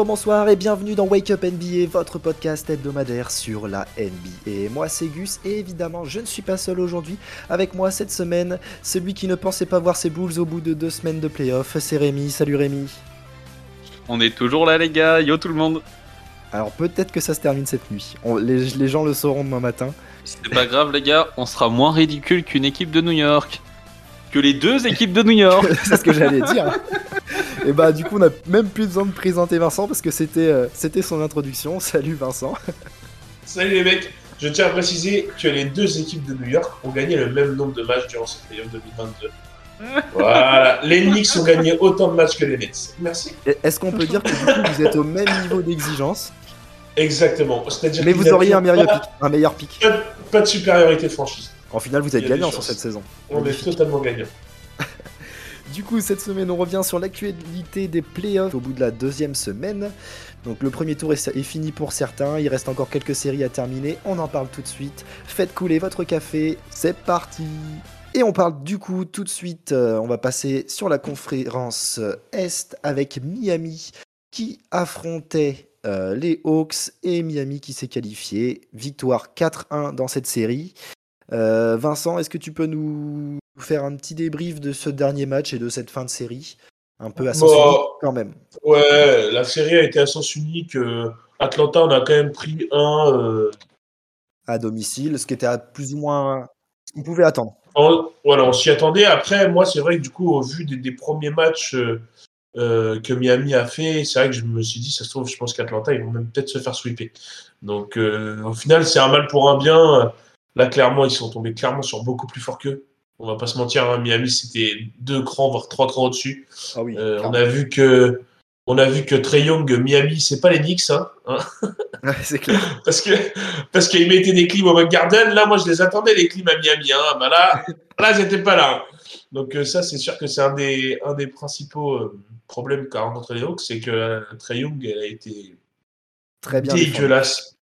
Bonjour, bonsoir et bienvenue dans Wake Up NBA, votre podcast hebdomadaire sur la NBA. Moi c'est Gus et évidemment je ne suis pas seul aujourd'hui. Avec moi cette semaine, celui qui ne pensait pas voir ses Bulls au bout de deux semaines de playoff, c'est Rémi. Salut Rémi. On est toujours là les gars, yo tout le monde. Alors peut-être que ça se termine cette nuit. les, gens le sauront demain matin. C'est pas grave les gars, on sera moins ridicule qu'une équipe de New York. Que les deux équipes de New York. c'est ce que j'allais dire. Et bah du coup on a même plus besoin de présenter Vincent parce que c'était euh, c'était son introduction. Salut Vincent. Salut les mecs. Je tiens à préciser que les deux équipes de New York ont gagné le même nombre de matchs durant cette période 2022. Voilà, les Knicks ont gagné autant de matchs que les Nets. Merci. Est-ce qu'on peut dire que du coup vous êtes au même niveau d'exigence? Exactement. Mais vous auriez un meilleur pic. Un meilleur pic. Pas, de supériorité de franchise. En final, vous êtes gagnant sur cette saison. On est totalement gagnant. Du coup, cette semaine, on revient sur l'actualité des playoffs au bout de la deuxième semaine. Donc le premier tour est, fini pour certains, il reste encore quelques séries à terminer, on en parle tout de suite. Faites couler votre café, c'est parti Et on parle du coup tout de suite, euh, on va passer sur la conférence Est avec Miami qui affrontait euh, les Hawks et Miami qui s'est qualifié. Victoire 4-1 dans cette série. Euh, Vincent, est-ce que tu peux nous faire un petit débrief de ce dernier match et de cette fin de série? Un peu à sens unique quand même. Ouais, la série a été à sens unique. Euh, Atlanta, on a quand même pris un. Euh, à domicile, ce qui était à plus ou moins ce qu'on pouvait attendre. voilà, on s'y attendait. Après, moi, c'est vrai que du coup, au vu des, premiers matchs que Miami a fait, c'est vrai que je me suis dit, ça se trouve, je pense qu'Atlanta, ils vont même peut-être se faire sweeper. Donc, au final, c'est un mal pour un bien. Là, clairement, ils sont tombés clairement sur beaucoup plus fort qu'eux. On va pas se mentir, hein, Miami, c'était deux crans, voire trois crans au-dessus. Ah euh, on a vu que on a vu que Trey Young, Miami, c'est pas les Knicks, hein, hein. c'est clair. parce que parce qu'ils mettaient des clims au Garden. Là, moi, je les attendais les clims à Miami. Hein. Bah là, là, j'étais pas là. Donc euh, ça, c'est sûr que c'est un des un des principaux euh, problèmes qu'a rencontré les Hawks, c'est que Trey Young, elle a été très bien dégueulasse.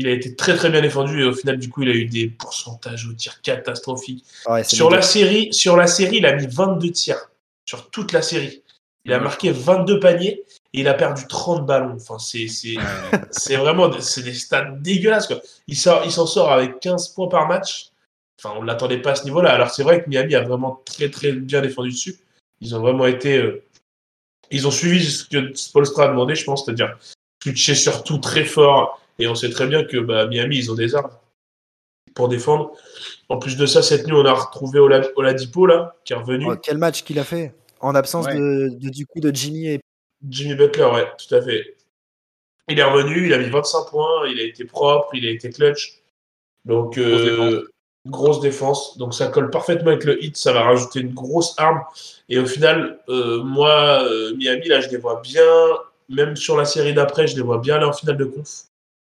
Il a été très très bien défendu et au final, du coup, il a eu des pourcentages au tir catastrophiques. sur, la série, sur la série, il a mis 22 tirs. Sur toute la série. Il a marqué 22 paniers et il a perdu 30 ballons. Enfin, c'est, c'est, vraiment c'est des stats dégueulasses. Quoi. Il, sort, il s'en sort avec 15 points par match. Enfin, on ne l'attendait pas à ce niveau-là. Alors, c'est vrai que Miami a vraiment très très bien défendu dessus. Ils ont vraiment été. Euh, ils ont suivi ce que Spolstra a demandé, je pense, c'est-à-dire switcher surtout très fort et on sait très bien que bah, Miami, ils ont des armes pour défendre. En plus de ça, cette nuit, on a retrouvé Oladipo, là, qui est revenu. Oh, quel match qu'il a fait En absence de, du coup de Jimmy et... Jimmy Butler, ouais, tout à fait. Il est revenu, il a mis 25 points, il a été propre, il a été clutch. Donc, euh, grosse, défense. Donc, ça colle parfaitement avec le hit, ça va rajouter une grosse arme. Et au final, euh, moi, euh, Miami, là, je les vois bien, même sur la série d'après, je les vois bien aller en finale de conf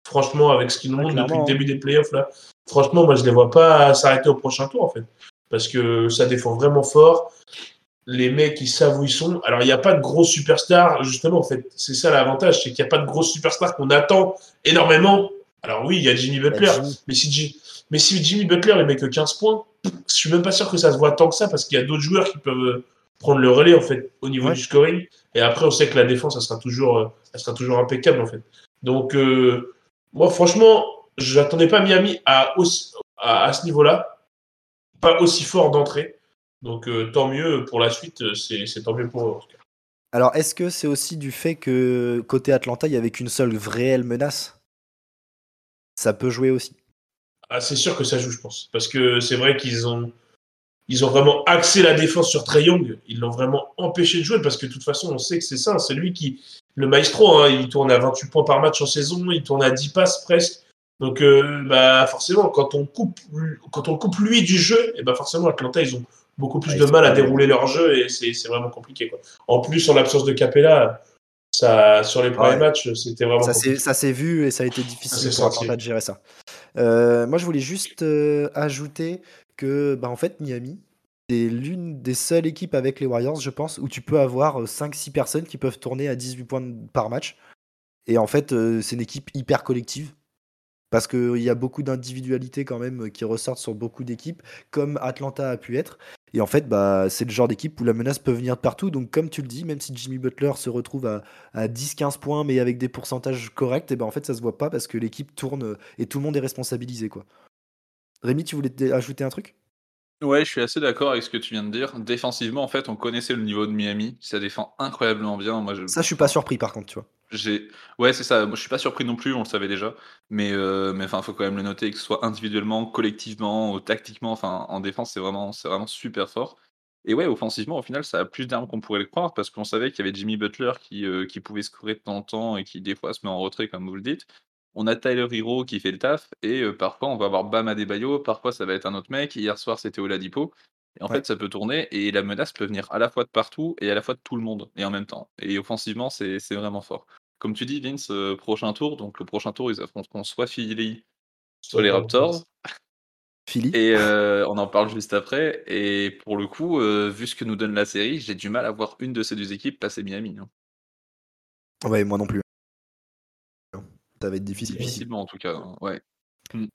franchement, avec ce qu'ils nous montrent depuis le début des playoffs, là, franchement, moi, je ne les vois pas s'arrêter au prochain tour, en fait. Parce que ça défend vraiment fort. Les mecs, ils savent où ils sont. Alors, il n'y a pas de gros superstars, justement, en fait. C'est ça l'avantage, c'est qu'il n'y a pas de gros superstars qu'on attend énormément. Alors, oui, il y a Jimmy Butler, mais si, mais si Jimmy Butler, il met que 15 points, je suis même pas sûr que ça se voit tant que ça, parce qu'il y a d'autres joueurs qui peuvent prendre le relais, en fait, au niveau du scoring. Et après, on sait que la défense, ça sera toujours, ça sera toujours impeccable, en fait. Donc, euh, moi, franchement, je n'attendais pas Miami à, à, ce niveau-là, pas aussi fort d'entrée. Donc, euh, tant mieux pour la suite, euh, c'est tant mieux pour eux. Alors, est-ce que c'est aussi du fait que côté Atlanta, il n'y avait qu'une seule réelle menace? Ça peut jouer aussi. Ah, c'est sûr que ça joue, je pense. Parce que c'est vrai qu'ils ont, ils ont vraiment axé la défense sur Trey Young. Ils l'ont vraiment empêché de jouer parce que de toute façon, on sait que c'est ça. C'est lui qui, le maestro, hein, il tourne à 28 points par match en saison, il tourne à 10 passes presque. Donc, euh, bah, forcément, quand on coupe, quand on coupe lui du jeu, et bah forcément, Atlanta, ils ont beaucoup plus de mal à dérouler leur jeu et c'est vraiment compliqué. Quoi. En plus, en l'absence de Capella, ça, sur les premiers matchs, c'était vraiment. Ça s'est vu et ça a été difficile pour Atlanta de gérer ça. Euh, moi, je voulais juste euh, ajouter que, bah, en fait, Miami, c'est l'une des seules équipes avec les Warriors, je pense, où tu peux avoir 5-6 euh, personnes qui peuvent tourner à 18 points par match. Et en fait, euh, c'est une équipe hyper collective. Parce qu'il y a beaucoup d'individualités quand même qui ressortent sur beaucoup d'équipes, comme Atlanta a pu être. Et en fait, bah, c'est le genre d'équipe où la menace peut venir de partout. Donc, comme tu le dis, même si Jimmy Butler se retrouve à, à 10-15 points, mais avec des pourcentages corrects, et ben en fait, ça se voit pas parce que l'équipe tourne euh, et tout le monde est responsabilisé. quoi. Rémi, tu voulais ajouter un truc? Ouais, je suis assez d'accord avec ce que tu viens de dire. Défensivement, en fait, on connaissait le niveau de Miami. Ça défend incroyablement bien. Moi, je... Ça, je suis pas surpris par contre, tu vois. J'ai... Ouais, c'est ça. Moi, je suis pas surpris non plus, on le savait déjà. Mais euh, mais enfin, faut quand même le noter, que ce soit individuellement, collectivement, ou tactiquement, enfin, en défense, c'est vraiment, c'est vraiment super fort. Et ouais, offensivement, au final, ça a plus d'armes qu'on pourrait le croire, parce qu'on savait qu'il y avait Jimmy Butler qui, euh, qui pouvait scorer de temps en temps et qui, des fois, se met en retrait, comme vous le dites. On a Tyler Hero qui fait le taf, et euh, parfois, on va avoir Bam Adebayo, parfois, ça va être un autre mec. Hier soir, c'était Oladipo. Et en Ouais. fait, ça peut tourner, et la menace peut venir à la fois de partout et à la fois de tout le monde, et en même temps. Et offensivement, c'est vraiment fort. Comme tu dis, Vince, euh, prochain tour, donc le prochain tour, ils affronteront soit Philly, soit les Raptors. Philly Et euh, on en parle juste après. Et pour le coup, euh, vu ce que nous donne la série, j'ai du mal à voir une de ces deux équipes passer Miami. hein. Ouais, moi non plus. Ça va être difficile. Difficilement, en tout cas. hein, Ouais.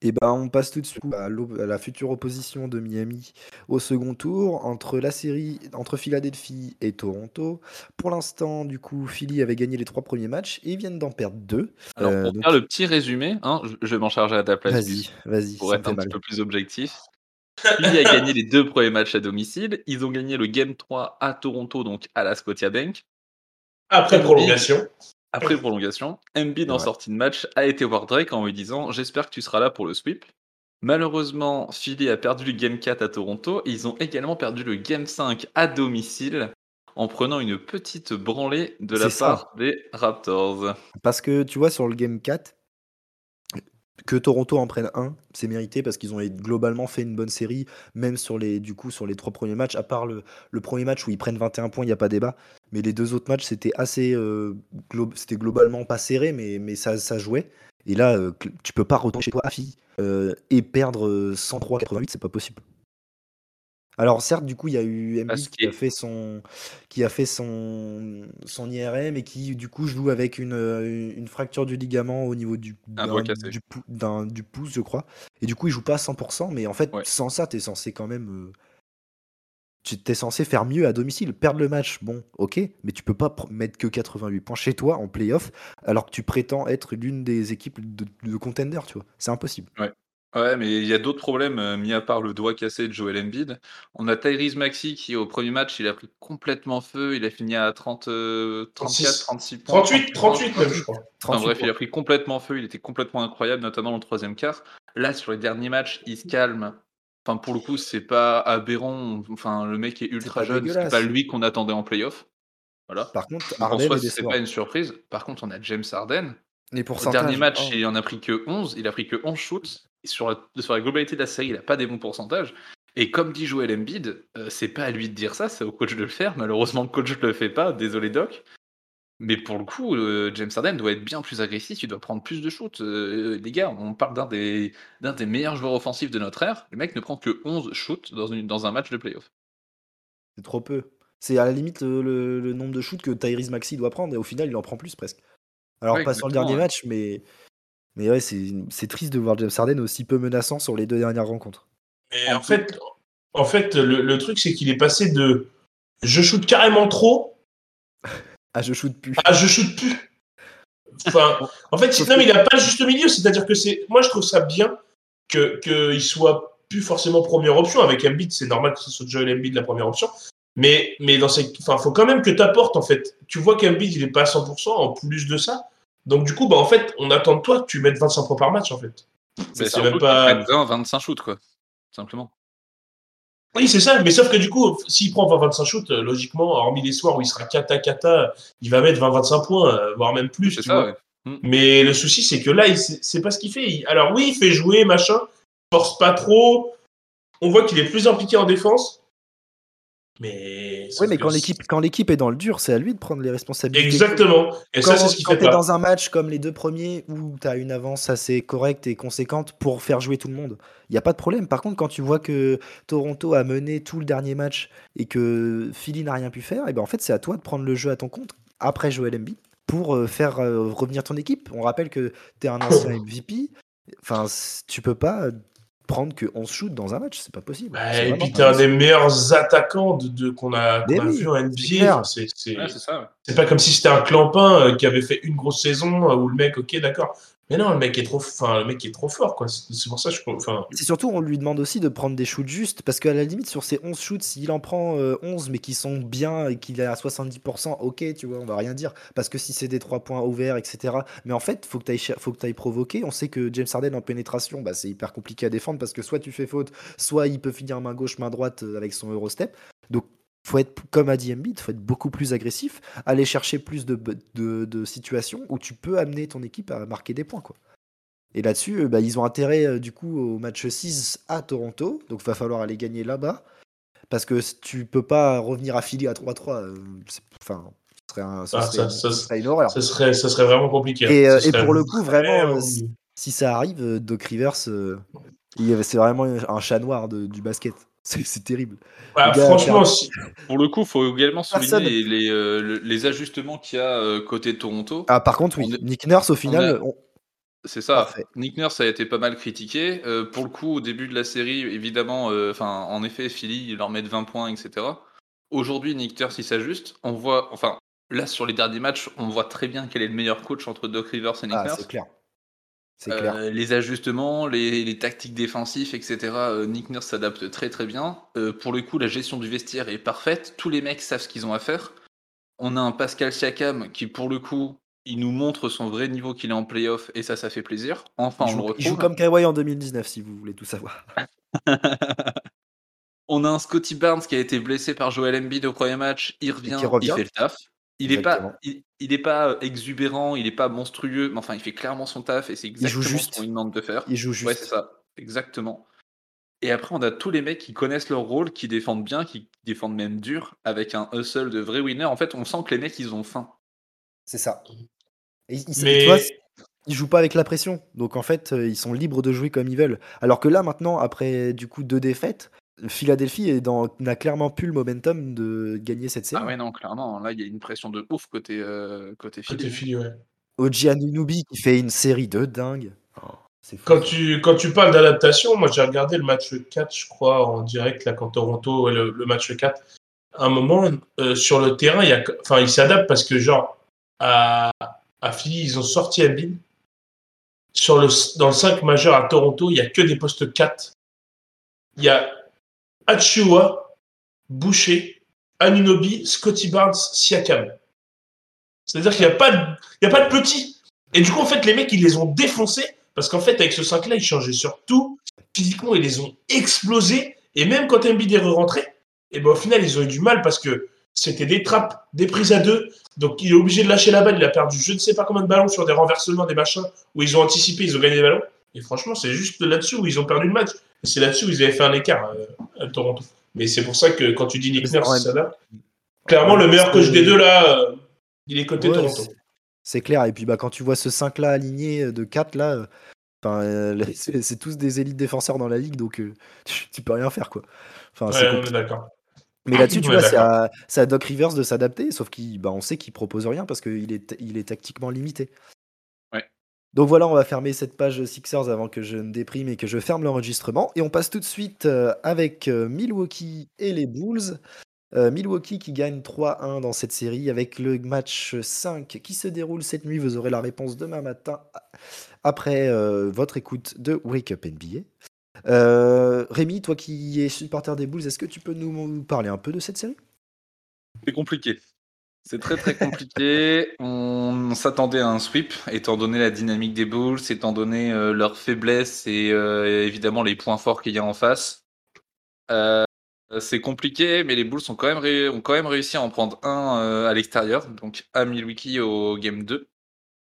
Et ben, on passe tout de suite à, la future opposition de Miami au second tour entre la série entre Philadelphie et Toronto. Pour l'instant, du coup, Philly avait gagné les trois premiers matchs et ils viennent d'en perdre deux. Alors, Euh, pour donc- faire le petit résumé, hein, je- vais m'en charger à ta place, Vas-y, vas-y, pour être un mal. petit peu plus objectif. Philly a gagné les deux premiers matchs à domicile. Ils ont gagné le Game 3 à Toronto, donc à la Scotiabank. Après prolongation. Après prolongation, Embiid en Ouais. sortie de match a été voir Drake en lui disant J'espère que tu seras là pour le sweep. Malheureusement, Philly a perdu le Game 4 à Toronto. Ils ont également perdu le Game 5 à domicile en prenant une petite branlée de la ça. part des Raptors. Parce que tu vois, sur le Game 4, que Toronto en prenne un, c'est mérité parce qu'ils ont globalement fait une bonne série, même sur les, du coup, sur les trois premiers matchs, à part le, premier match où ils prennent 21 points, il n'y a pas débat. Mais les deux autres matchs, c'était assez. euh, c'était globalement pas serré, mais, ça, jouait. Et là, euh, tu peux pas retourner chez toi à Philly euh, et perdre euh, 103-88, c'est pas possible. Alors certes, du coup, il y a eu Parce Embiid qui a que- fait son qui a fait son son IRM et qui du coup joue avec une, euh, une fracture du ligament au niveau du Un d'un- doigt cassé. du, pou- d'un- du pouce, je crois. Et du coup, il joue pas à 100%, mais en fait, Ouais. sans ça, tu es censé quand même euh, tu es censé faire mieux à domicile. Perdre le match, bon, ok, mais tu peux pas pr- mettre que 88 points chez toi en playoff alors que tu prétends être l'une des équipes de, de contenders, tu vois. C'est impossible. Ouais, mais il y a d'autres problèmes, euh, mis à part le doigt cassé de Joel Embiid. On a Tyrese Maxey qui, au premier match, il a pris complètement feu. Il a fini à 30, euh, 34, 36 points. 38, 38 même, je crois. Enfin 38 bref, il a pris complètement feu, il était complètement incroyable, notamment dans le troisième quart. Là, sur les derniers matchs, il se calme. Enfin, pour le coup, c'est pas aberrant. Enfin, le mec est ultra jeune, c'est pas lui qu'on attendait en playoff. Voilà. Par contre, Donc, en soi, c'est pas une surprise. Par contre, on a James Harden. Les Au pourcentages. dernier match, oh. il en a pris que 11. Il a pris que 11 shoots. Sur, la, sur la globalité de la série, il n'a pas des bons pourcentages. Et comme dit Joel Embiid, euh, c'est pas à lui de dire ça, c'est au coach de le faire. Malheureusement, le coach ne le fait pas. Désolé, Doc. Mais pour le coup, euh, James Harden doit être bien plus agressif. Il doit prendre plus de shoots. Euh, les gars, on parle d'un des, d'un des meilleurs joueurs offensifs de notre ère. Le mec ne prend que 11 shoots dans, une, dans un match de playoff. C'est trop peu. C'est à la limite le, le- le nombre de shoots que Tyrese Maxey doit prendre et au final il en prend plus presque. Alors Ouais, pas sur le dernier ouais. match, mais mais ouais c'est triste de voir James Harden aussi peu menaçant sur les deux dernières rencontres. Mais en fait, en fait le, le truc, c'est qu'il est passé de je shoot carrément trop Ah je shoot plus. à je shoot plus. Enfin, en fait, non, mais il n'a pas le juste milieu. C'est-à-dire que c'est. Moi, je trouve ça bien qu'il que il soit plus forcément première option. Avec Embiid, c'est normal que ce soit Joel Embiid la première option. Mais, mais dans ces. Enfin, faut quand même que tu apportes, en fait. Tu vois qu'Embiid, il est pas à 100% en plus de ça. Donc, du coup, bah, en fait, on attend de toi que tu mettes 25 points par match, en fait. C'est même pas- prenne 20, 25 shoots, quoi. Simplement. Oui, c'est ça, mais sauf que du coup, s'il prend 20-25 shoots, euh, logiquement, hormis les soirs où il sera kata kata, il va mettre 20-25 points, euh, voire même plus. Tu ça, vois. ouais. Mais le souci, c'est que là, c'est pas ce qu'il fait. Alors oui, il fait jouer, machin, force pas trop. On voit qu'il est plus impliqué en défense. Mais. Sauf mais quand l'équipe quand l'équipe est dans le dur, c'est à lui de prendre les responsabilités. Exactement. Et Quand, ça, c'est ce quand fait t'es pas. dans un match comme les deux premiers où t'as une avance assez correcte et conséquente pour faire jouer tout le monde, il y a pas de problème. Par contre, quand tu vois que Toronto a mené tout le dernier match et que Philly n'a rien pu faire, et ben en fait c'est à toi de prendre le jeu à ton compte après Joel Embiid pour euh, faire euh, revenir ton équipe. On rappelle que tu es un ancien MVP. Enfin, tu peux pas prendre que 11 shoots dans un match, c'est pas possible. Bah, et puis, t'es un des meilleurs attaquants de, de- qu'on a, a oui, vu en NBA. Ouais, ouais. c'est pas comme si c'était un clampin euh, qui avait fait une grosse saison euh, où le mec, ok, d'accord. Mais non, le mec est trop, enfin, le mec est trop fort, quoi. C'est pour ça que je, enfin, C'est surtout, on lui demande aussi de prendre des shoots justes, parce qu'à la limite, sur ces 11 shoots, s'il en prend euh, 11, mais qui sont bien et qu'il est à 70%, ok, tu vois, on va rien dire. Parce que si c'est des 3 points ouverts, etc. Mais en fait, faut que tu que ailles provoquer. On sait que James Harden en pénétration, bah, c'est hyper compliqué à défendre, parce que soit tu fais faute, soit il peut finir main gauche, main droite euh, avec son Eurostep. Donc, faut être, comme a dit Embiid, faut être beaucoup plus agressif, aller chercher plus de, de, de situations où tu peux amener ton équipe à marquer des points, quoi. Et là-dessus, euh, bah, ils ont intérêt euh, du coup au match 6 à Toronto. Donc va falloir aller gagner là-bas. Parce que tu peux pas revenir à Philly à 3-3. euh, Enfin, ce serait, un- ce Ah, serait ça- une, ça- ce serait une horreur. ça serait, ça serait vraiment compliqué. hein. Et, euh, pour le coup, vraiment, euh, si, si ça arrive, Doc Rivers, euh, c'est vraiment un chat noir de- du basket. C'est terrible. Bah, gars, franchement, Pour le coup, il faut également souligner Personne. les, les, euh, le- les ajustements qu'il y a euh, côté Toronto. Ah, par contre, oui. Nick Nurse, au final, on- C'est ça. Parfait. Nick Nurse a été pas mal critiqué. Euh, pour le coup, au début de la série, évidemment, enfin, en effet, Philly, ils leur mettent 20 points, etc. Aujourd'hui, Nick Nurse, il s'ajuste. On voit, enfin, là, sur les derniers matchs, on voit très bien quel est le meilleur coach entre Doc Rivers et Nick ah, Nurse. c'est clair. Euh, les ajustements, les, les tactiques défensives, etc. euh, Nick Nurse s'adapte très très bien. Euh, pour le coup, la gestion du vestiaire est parfaite. Tous les mecs savent ce qu'ils ont à faire. On a un Pascal Siakam qui, pour le coup, il nous montre son vrai niveau qu'il est en playoff et ça, ça fait plaisir. Enfin, on le retrouve. il joue comme Kawhi en 2019, si vous voulez tout savoir. on a un Scotty Barnes qui a été blessé par Joel Embiid au premier match. Il revient, il fait le taf. Il est pas, il, il est pas euh, exubérant, il est pas monstrueux, mais enfin, il fait clairement son taf et c'est joue exactement ce juste. qu'on lui demande de faire. Il joue juste. Ouais, c'est ça, exactement. Et après, on a tous les mecs qui connaissent leur rôle, qui défendent bien, qui défendent même dur, avec un hustle de vrai winner. En fait, on sent que les mecs, ils ont faim. C'est ça. Et, ils- ils- Mais- tu vois, ils jouent pas avec la pression. Donc en fait, euh, ils sont libres de jouer comme ils veulent. Alors que là, maintenant, après du coup deux défaites, Philadelphie est dans- n'a clairement plus le momentum de gagner cette série. Ah ouais, non, clairement, là, il y a une pression de ouf côté, euh, côté côté Philly. Philly, ouais. Oji Anunoby qui fait une série de dingue. Oh, c'est fou. Quand tu, quand tu parles d'adaptation, moi j'ai regardé le match 4, je crois, en direct, là, quand Toronto, ouais, le, le match 4. À un moment, euh, sur le terrain, il, y a, enfin, il s'adapte parce que, genre, à, à Philly, ils ont sorti Embiid. Sur le, dans le 5 majeur à Toronto, il n'y a que des postes 4. Il y a Achua, Boucher, Anunobi, Scotty Barnes, Siakam. C'est-à-dire qu'il n'y a, pas de- il y a pas de petits. Et du coup, en fait, les mecs, ils les ont défoncés parce qu'en fait, avec ce 5-là, ils changeaient sur tout. Physiquement, ils les ont explosés. Et même quand Embiid est rentré, et ben, au final, ils ont eu du mal parce que c'était des trappes, des prises à deux. Donc, il est obligé de lâcher la balle. Il a perdu je ne sais pas combien de ballons sur des renversements, des machins, où ils ont anticipé, ils ont gagné des ballons. Et franchement, c'est juste là-dessus où ils ont perdu le match. Et c'est là-dessus où ils avaient fait un écart euh, à Toronto. Mais c'est pour ça que quand tu dis Nick Nurse, ça là. Clairement, le meilleur coach des deux là, euh, il est côté Ouais, Toronto. c'est- clair. Et puis bah, quand tu vois ce 5 là aligné euh, de 4 là, euh, euh, c'est tous des élites défenseurs dans la ligue, donc euh, tu, tu peux rien faire quoi. Enfin, on est. Mais là-dessus, tu vois, c'est à, Doc Rivers de s'adapter, sauf qu'on bah, sait qu'il propose rien parce qu'il est, il est tactiquement limité. Donc voilà, on va fermer cette page Sixers avant que je ne déprime et que je ferme l'enregistrement. Et on passe tout de suite euh, avec euh, Milwaukee et les Bulls. Euh, Milwaukee qui gagne 3-1 dans cette série avec le match 5 qui se déroule cette nuit. Vous aurez la réponse demain matin après votre écoute de Wake Up NBA. Rémi, toi qui es supporter des Bulls, est-ce que tu peux nous parler un peu de cette série? C'est compliqué. C'est très très compliqué. On s'attendait à un sweep, étant donné la dynamique des Bulls, étant donné euh, leurs faiblesses et euh, évidemment les points forts qu'il y a en face. Euh, c'est compliqué, mais les Bulls ont quand même, ré- ont quand même réussi à en prendre un euh, à l'extérieur, donc à Milwaukee au game 2.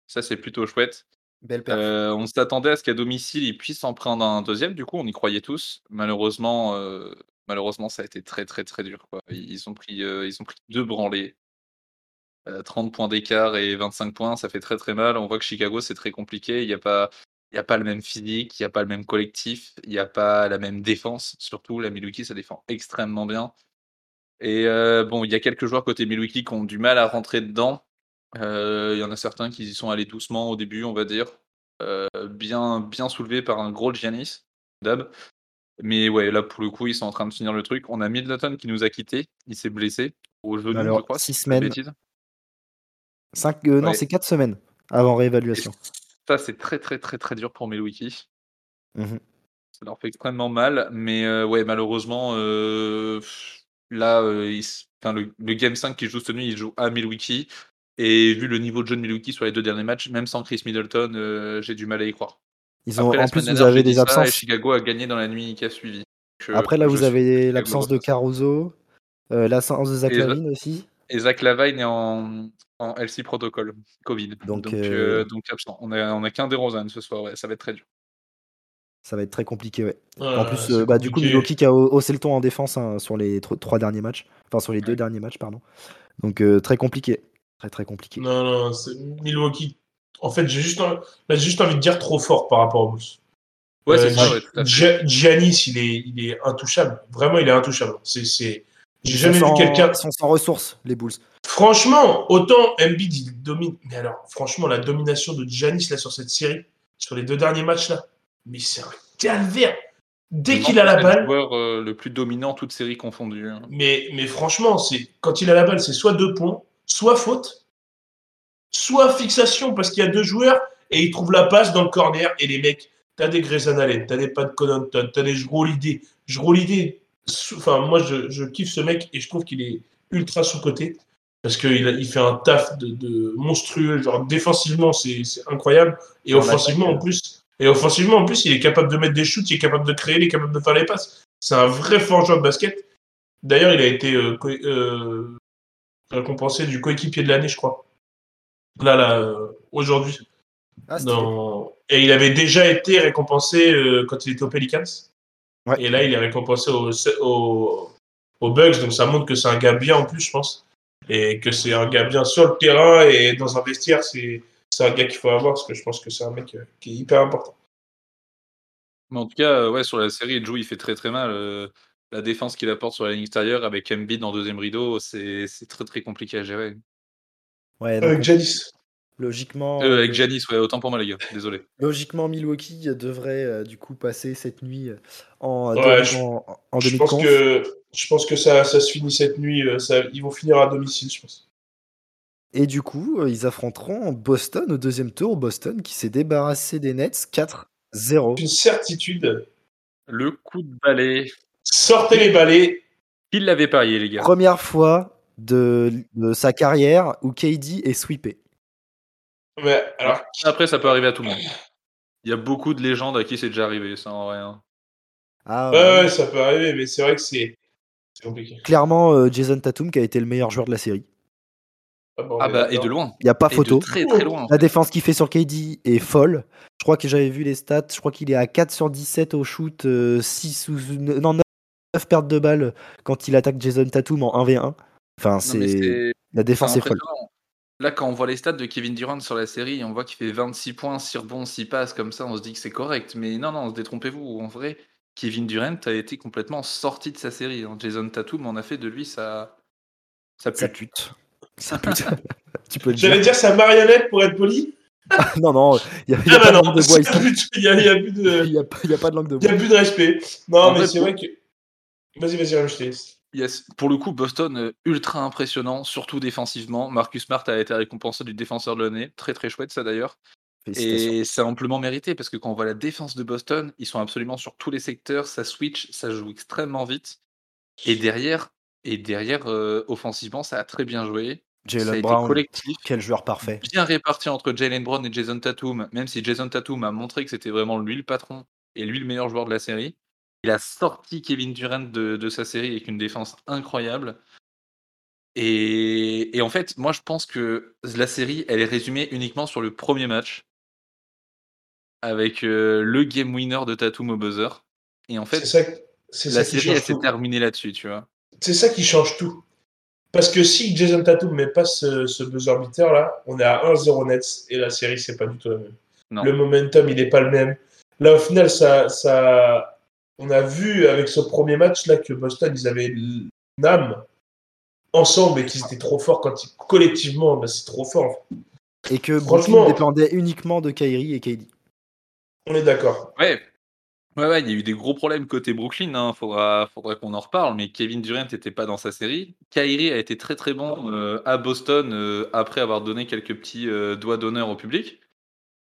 Ça, c'est plutôt chouette. Belle. Euh, on s'attendait à ce qu'à domicile, ils puissent en prendre un deuxième. Du coup, on y croyait tous. Malheureusement, euh, malheureusement, ça a été très très très dur. Quoi. Ils ont pris, euh, ils ont pris deux branlés. Euh, 30 points d'écart et 25 points, ça fait très très mal. On voit que Chicago, c'est très compliqué. Il n'y a pas, il a pas le même physique, il n'y a pas le même collectif, il n'y a pas la même défense. Surtout, la Milwaukee, ça défend extrêmement bien. Et euh, bon, il y a quelques joueurs côté Milwaukee qui ont du mal à rentrer dedans. Euh, Il y en a certains qui y sont allés doucement au début, on va dire. Euh, bien, bien soulevés par un gros Giannis, Dab. Mais ouais, là, pour le coup, ils sont en train de finir le truc. On a Middleton qui nous a quittés. Il s'est blessé au genou, Alors, je crois. six de semaines. Cinq, euh, Non, c'est 4 semaines avant Et réévaluation. ça, c'est très, très, très, très dur pour Milwaukee. Mhm. Ça leur fait extrêmement mal. Mais euh, ouais, malheureusement, euh, là, le, le Game 5 qui joue cette nuit, il joue à Milwaukee. Et vu le niveau de jeu de Milwaukee sur les deux derniers matchs, même sans Chris Middleton, euh, j'ai du mal à y croire. Ils ont, Après, en plus, vous avez des absences. et Chicago a gagné dans la nuit qui a suivi. Donc, Après, là, vous avez l'absence de. Caruso, euh, l'absence de Zach Lavine aussi. Et Zach Lavine est en, en LC protocole, Covid. Donc, Donc, euh, euh, donc absent. On a, on a qu'un des Rosanne ce soir, ouais, ça va être très dur. Ça va être très compliqué, ouais. En plus, euh, bah, du coup. Milwaukee qui a ha- haussé le ton en défense hein, sur les tro- trois derniers matchs. Enfin, sur les deux derniers matchs, pardon. Donc, euh, très compliqué. Très, très compliqué. Non, non, c'est Milwaukee. En fait, j'ai juste, en- j'ai juste envie de dire trop fort par rapport aux Bulls. Ouais, Euh, c'est ça, ouais, tout à fait. Gia- Giannis, il est, il est intouchable. Vraiment, il est intouchable. C'est, c'est... J'ai jamais sont vu quelqu'un. Ils sont sans ressources, les Bulls. Franchement, autant Embiid, il domine. Mais alors, franchement, la domination de Giannis là, sur cette série, sur les deux derniers matchs là, mais c'est un calvaire. Dès qu'il a la C'est le balle, joueur euh, le plus dominant, toute série confondue. hein. mais, mais franchement, c'est quand il a la balle, c'est soit deux points, soit faute, soit fixation parce qu'il y a deux joueurs et il trouve la passe dans le corner et les mecs, t'as des Grayson Allen, t'as des Pat Connaughton, t'as des Jrolidé. Jrolidé, enfin moi je, je kiffe ce mec et je trouve qu'il est ultra sous côté parce qu'il a- il fait un taf de, de monstrueux, genre défensivement c'est incroyable et En offensivement en plus. Et offensivement en plus, il est capable de mettre des shoots, il est capable de créer, il est capable de faire les passes. C'est un vrai fort joueur de basket. D'ailleurs, il a été euh, euh, récompensé du coéquipier de l'année, je crois. Là, là, euh, aujourd'hui. Ah. Dans- Et il avait déjà été récompensé euh, quand il était aux Pelicans. Ouais. Et là, il est récompensé aux, aux, aux Bucks. Donc, ça montre que c'est un gars bien en plus, je pense. Et que c'est un gars bien sur le terrain et dans un vestiaire, c'est c'est un gars qu'il faut avoir parce que je pense que c'est un mec euh, qui est hyper important. Mais en tout cas, euh, ouais, sur la série, Joe, il fait très très mal. euh, la défense qu'il apporte sur la ligne extérieure avec Embiid en deuxième rideau, c'est c'est très très compliqué à gérer. Ouais, donc, Avec Jadis. logiquement, Euh, avec Janis, ouais, autant pour moi, les gars. Désolé. logiquement, Milwaukee devrait euh, du coup passer cette nuit en, Ouais, demi- je- en, en Je pense que, je pense que ça, ça se finit cette nuit. euh, Ça, ils vont finir à domicile, je pense. Et du coup, euh, ils affronteront Boston au deuxième tour. Boston qui s'est débarrassé des Nets 4-0. Une certitude. Le coup de balai. Sortez les balais. Il l'avait parié, les gars? Première fois de, de sa carrière où KD est sweepé. Mais alors, Après, ça peut arriver à tout le monde. Il y a beaucoup de légendes à qui c'est déjà arrivé, ça en rien. Ah, ouais, ouais, ça peut arriver, mais c'est vrai que c'est. Clairement, euh, Jason Tatum qui a été le meilleur joueur de la série. Ah, bon, Ah bah, et de loin. Il n'y a pas Et photo. très très loin. en La fait. défense qu'il fait sur KD est folle. Je crois que j'avais vu les stats. Je crois qu'il est à 4 sur 17 au shoot, euh, 6 ou non, 9, pertes de balles quand il attaque Jason Tatum en 1v1. Enfin, c'est la défense est folle. Là, quand on voit les stats de Kevin Durant sur la série, on voit qu'il fait 26 points, 6 rebonds, 6 passes, comme ça, on se dit que c'est correct. Mais non, non, détrompez-vous. En vrai, Kevin Durant a été complètement sorti de sa série. hein. Jason Tatum en a fait de lui sa, sa Ça pute. pute. Ça pute. tu peux le dire. J'allais dire sa marionnette pour être poli. non, non, il n'y a, il y a Ah pas bah de non, langue de bois il y a, il y a plus de, Il n'y a, il y a pas de langue de il y bois. a plus de respect. Non, En mais c'est pour- vrai que. Vas-y, vas-y, laisse. Yes. Pour le coup, Boston, euh, ultra impressionnant, surtout défensivement. Marcus Smart a été récompensé du défenseur de l'année. Très très chouette, ça d'ailleurs. Et c'est amplement mérité parce que quand on voit la défense de Boston, ils sont absolument sur tous les secteurs, ça switch, ça joue extrêmement vite. Et derrière, et derrière euh, offensivement, ça a très bien joué. Jalen Brown, collectif, quel joueur parfait. bien réparti entre Jalen Brown et Jason Tatum, même si Jason Tatum a montré que c'était vraiment lui le patron et lui le meilleur joueur de la série. Il a sorti Kevin Durant de, de sa série avec une défense incroyable. Et, et en fait, moi je pense que la série, elle est résumée uniquement sur le premier match avec euh, le game winner de Tatum au buzzer. Et en fait, C'est ça, c'est la série, elle change s'est tout. terminée là-dessus, tu vois. C'est ça qui change tout. Parce que si Jason Tatum met pas ce, ce buzzer beater là, on est à 1-0 Nets et la série c'est pas du tout la même. Non. Le momentum il est pas le même. Là au final ça, ça, on a vu avec ce premier match là que Boston ils avaient une âme ensemble et qu'ils étaient trop forts quand ils collectivement bah, c'est trop fort. Et que Franchement- Brooklyn dépendait uniquement de Kyrie et KD. On est d'accord. Ouais. Ouais, ouais, il y a eu des gros problèmes côté Brooklyn, hein, faudra faudra qu'on en reparle, mais Kevin Durant n'était pas dans sa série. Kyrie a été très, très bon, heu, à Boston, heu, après avoir donné quelques petits, heu, doigts d'honneur au public.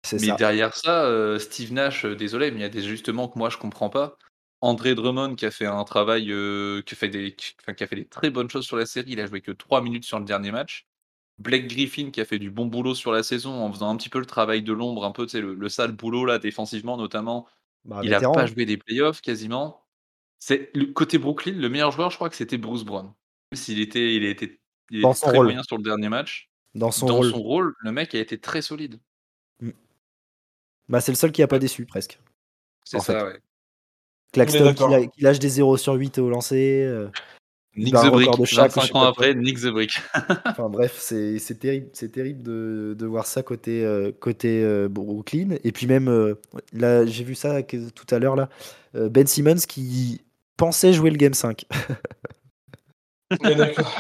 C'est Mais ça. derrière ça, Steve Nash, désolé, mais il y a des ajustements que moi je comprends pas. André Drummond qui a fait un travail, qui fait des qui enfin qui a fait des très bonnes choses sur la série, il a joué que 3 minutes sur le dernier match. Blake Griffin qui a fait du bon boulot sur la saison en faisant un petit peu le travail de l'ombre, un peu, tu sais, le le sale boulot là, défensivement notamment. Bah, Il a vétéran, pas joué des playoffs quasiment. C'est le côté Brooklyn, le meilleur joueur, je crois que c'était Bruce Brown. Même s'il était il a été il Dans était son très rôle. moyen sur le dernier match. Dans son Dans rôle. son rôle, le mec a été très solide. Bah, c'est le seul qui a pas déçu presque. C'est fait. ça, ouais. Claxton qui lâche des 0 sur 8 au lancer. euh, Nick the Brick, de je 25 sais ans après, Nick the Brick. Enfin bref, c'est c'est terrible, c'est terrible de, de voir ça côté, euh, côté euh, Brooklyn. Et puis même, euh, là, j'ai vu ça tout à l'heure, là, euh, Ben Simmons qui pensait jouer le Game 5. Ouais, d'accord.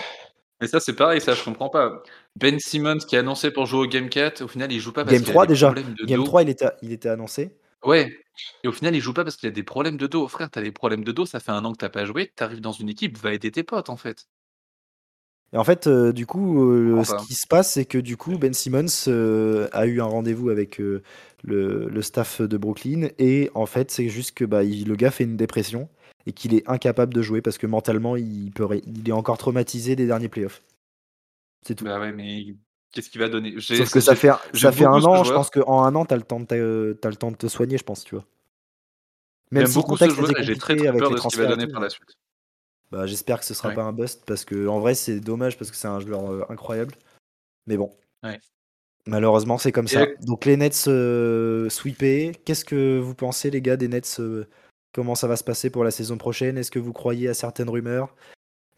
Mais ça, c'est pareil, ça, je comprends pas. Ben Simmons qui est annoncé pour jouer au Game 4, au final, il joue pas parce Game qu'il 3 a des déjà. Game dos. 3, il était, il était annoncé. Ouais. Et au final, il joue pas parce qu'il a des problèmes de dos. Frère, t'as des problèmes de dos, ça fait un an que t'as pas joué, t'arrives dans une équipe, va aider tes potes, en fait. Et en fait, euh, du coup, euh, comprends ce pas. qui se passe, c'est que du coup, Ben Simmons euh, a eu un rendez-vous avec euh, le, le staff de Brooklyn. Et en fait, c'est juste que bah, il- le gars fait une dépression et qu'il est incapable de jouer parce que mentalement, il, peut, ré- il est encore traumatisé des derniers playoffs. C'est tout. Bah ouais, mais qu'est-ce qu'il va donner? Sauf que ça fait, ça fait un ce an, je pense qu'en un an, t'as le, temps de te- t'as le temps de te soigner, je pense, tu vois. Même si beaucoup ce contexte et j'ai très très avec peur les de ce qu'il va donner par la suite. bah, j'espère que ce sera Ouais. pas un bust parce que en vrai, c'est dommage parce que c'est un joueur euh, incroyable. Mais bon. Ouais. Malheureusement, c'est comme Et ça. Donc les Nets euh, sweepés. Qu'est-ce que vous pensez, les gars, des Nets euh, Comment ça va se passer pour la saison prochaine? Est-ce que vous croyez à certaines rumeurs?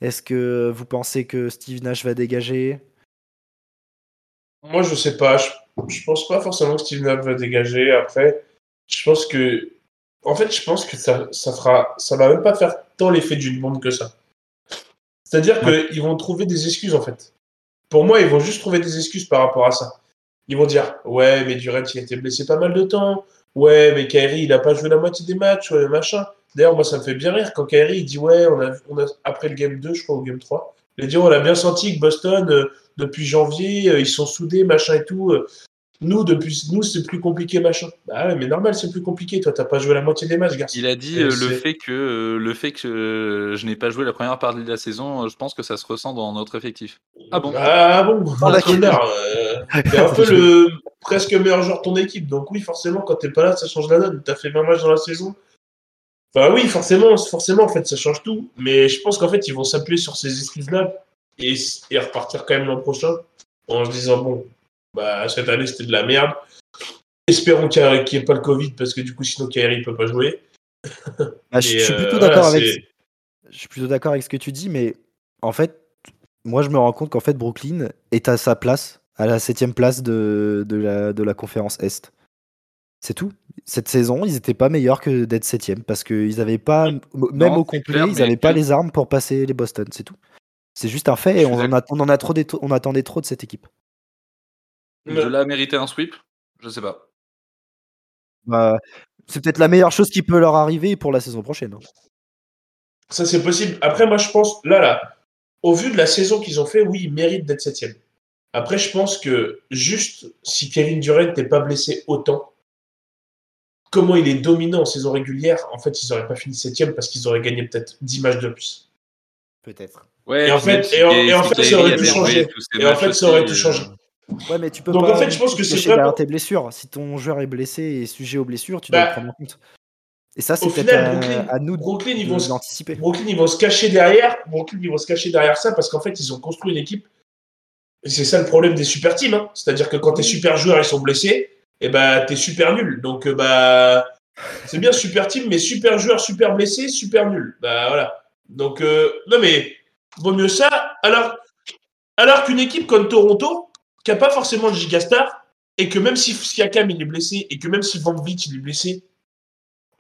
Est-ce que vous pensez que Steve Nash va dégager? Moi, je sais pas. Je, je pense pas forcément que Steve Nash va dégager. Après, je pense que. En fait, je pense que ça, ça fera. Ça va même pas faire tant l'effet d'une bombe que ça. C'est-à-dire qu'ils vont trouver des excuses, en fait. Pour moi, ils vont juste trouver des excuses par rapport à ça. Ils vont dire Ouais, mais Durant, il a été blessé pas mal de temps. Ouais, mais Kyrie, il a pas joué la moitié des matchs. Ouais, machin. D'ailleurs, moi, ça me fait bien rire quand Kyrie, il dit Ouais, on a, on a, après le game 2, je crois, au game 3, il a dit On a bien senti que Boston. euh, depuis janvier, euh, ils sont soudés, machin et tout. euh, Nous, depuis nous, c'est plus compliqué, machin. Bah ouais, mais normal, c'est plus compliqué. Toi, t'as pas joué la moitié des matchs, garçon. Il a dit euh, le fait que euh, le fait que euh, je n'ai pas joué la première partie de la saison, euh, je pense que ça se ressent dans notre effectif. Ah bon? Ah bon? Dans la- euh, T'es un peu le presque meilleur joueur de ton équipe. Donc oui, forcément, quand t'es pas là, ça change la donne. T'as fait 20 matchs dans la saison. Enfin oui, forcément, forcément, en fait, ça change tout. Mais je pense qu'en fait, ils vont s'appuyer sur ces excuses-là et, et repartir quand même l'an prochain en se disant bon, bah cette année c'était de la merde. Espérons qu'il n'y ait pas le Covid parce que du coup, sinon Kyrie il peut pas jouer. Bah, je, suis euh, plutôt voilà, d'accord avec. Je suis plutôt d'accord avec ce que tu dis, mais en fait, moi, je me rends compte qu'en fait, Brooklyn est à sa place, à la septième place de, de, la, de la conférence Est. C'est tout. Cette saison, ils n'étaient pas meilleurs que d'être septième parce qu'ils n'avaient pas, même au complet, clair, ils n'avaient pas les armes pour passer les Boston. C'est tout. C'est juste un fait Je et on en, a, on en a trop, on attendait trop de cette équipe. De là à mériter un sweep? Je sais pas. Bah, c'est peut-être la meilleure chose qui peut leur arriver pour la saison prochaine. hein. Ça, c'est possible. Après, moi, je pense, là, là, au vu de la saison qu'ils ont fait, oui, ils méritent d'être septième. Après, je pense que juste si Kevin Durant n'est pas blessé autant, comment il est dominant en saison régulière, en fait, ils n'auraient pas fini septième parce qu'ils auraient gagné peut-être 10 matchs de plus. Peut-être. Ouais, Et en fait- même si et en- Kyrie- et en si fait, ça aurait tout changé. Et en fait, ça aurait tout changé. Ouais, mais tu peux Donc, pas. en fait, je pense que c'est vraiment- tes blessures. Si ton joueur est blessé et sujet aux blessures, tu dois Bah, le prendre en compte. Et ça, c'est au peut-être à, Brooklyn- à nous de, Brooklyn, ils de vont se- l'anticiper. Brooklyn, ils vont se cacher derrière. Brooklyn, ils vont se cacher derrière ça parce qu'en fait, ils ont construit une équipe. Et c'est ça le problème des super teams. hein. C'est-à-dire que quand tes super joueurs ils sont blessés, et bah t'es super nul. Donc euh, bah c'est bien super team, mais super joueur, super blessé, super nul. Bah voilà. Donc euh, non mais vaut mieux ça. Alors alors qu'une équipe comme Toronto, qui a pas forcément le gigastar, et que même si Siakam il est blessé, et que même si Van Vliet il est blessé,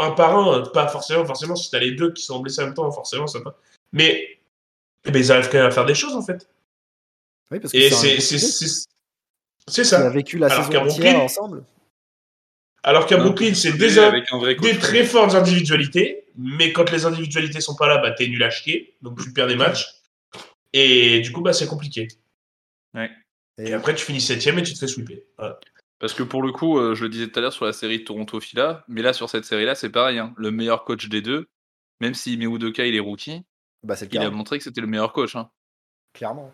un par un, pas forcément, forcément, si t'as les deux qui sont blessés en même temps, forcément, ça va. Mais, eh ben, ils arrivent quand même à faire des choses, en fait. Oui, parce que Et c'est c'est c'est- c'est a ça. vécu la Alors saison entière Brooklyn- ensemble. Alors qu'à Brooklyn, c'est des, des très fortes individualités, mais quand les individualités sont pas là, bah, t'es nul à chier, donc tu perds des matchs. Et du coup, bah, c'est compliqué. Et Et après, tu finis septième et tu te fais sweeper. Voilà. Parce que pour le coup, euh, je le disais tout à l'heure sur la série Toronto-Fila, mais là, sur cette série-là, c'est pareil. hein. Le meilleur coach des deux, même si Udoka il est rookie, bah, c'est le il a montré que c'était le meilleur coach. hein. clairement.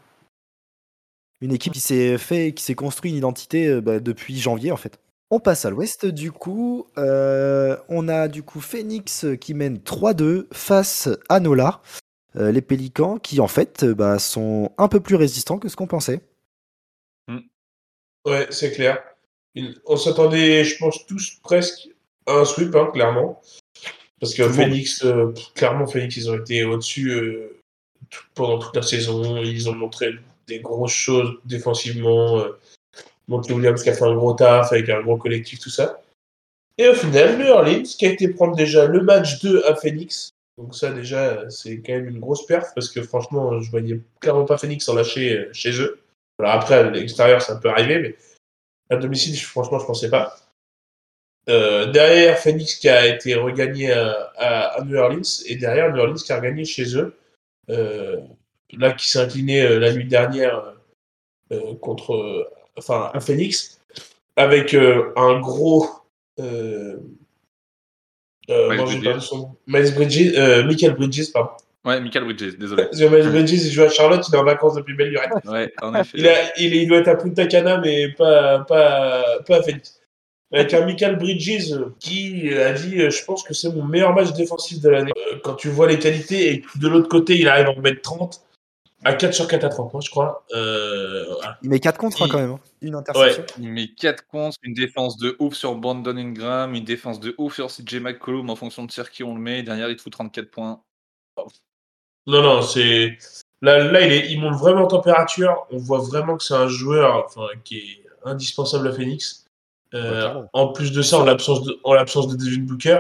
Une équipe qui s'est fait, qui s'est construit une identité euh, bah, depuis janvier en fait. On passe à l'ouest du coup. Euh, on a du coup Phoenix qui mène 3-2 face à Nola. Euh, les Pélicans qui en fait euh, bah, sont un peu plus résistants que ce qu'on pensait. Ouais, c'est clair. On s'attendait, je pense, tous presque à un sweep, hein, clairement. Parce que. Phoenix, euh, clairement, Phoenix, ils ont été au-dessus euh, pendant toute la saison. Ils ont montré des grosses choses défensivement. Euh, Monty Williams qui a fait un gros taf avec un gros collectif, tout ça. Et au final, New Orleans qui a été prendre déjà le match 2 à Phoenix. Donc ça, déjà, c'est quand même une grosse perf parce que franchement, je voyais clairement pas Phoenix en lâcher euh, chez eux. Alors après, à l'extérieur, ça peut arriver, mais à domicile, franchement, je pensais pas. Euh, derrière, Phoenix qui a été regagné à, à- New Orleans, et derrière, New Orleans qui a regagné chez eux. Là, qui s'est incliné euh, la nuit dernière euh, contre, euh, enfin, à Phoenix, avec euh, un gros. Euh, euh, Miles Bridges. perdu son nom. Miles Bridges, Michael Bridges, pardon. Ouais, Michael Bridges, désolé. Miles Bridges, il joue à Charlotte, il est en vacances depuis belle lurette. Ouais, en effet. Il, a, il, est- il doit être à Punta Cana, mais pas, pas, pas à Phoenix. Avec un Michael Bridges qui a dit Je pense que c'est mon meilleur match défensif de l'année. Quand tu vois les qualités et que de l'autre côté, il arrive à en mettre 30, à 4 sur 4 à 30 points, je crois. Euh, voilà. Il met 4 contre hein, Il- quand même. hein. Une interception. Il met 4 contre, une défense de ouf sur Brandon Ingram, une défense de ouf sur CJ McCollum en fonction de sur qui on le met. Derrière, il te fout 34 points. Non, non, c'est. Là, là il, est, il monte vraiment en température. On voit vraiment que c'est un joueur enfin, qui est indispensable à Phoenix. Euh, Ouais, en plus de ça, en l'absence de, en l'absence de Devin Booker.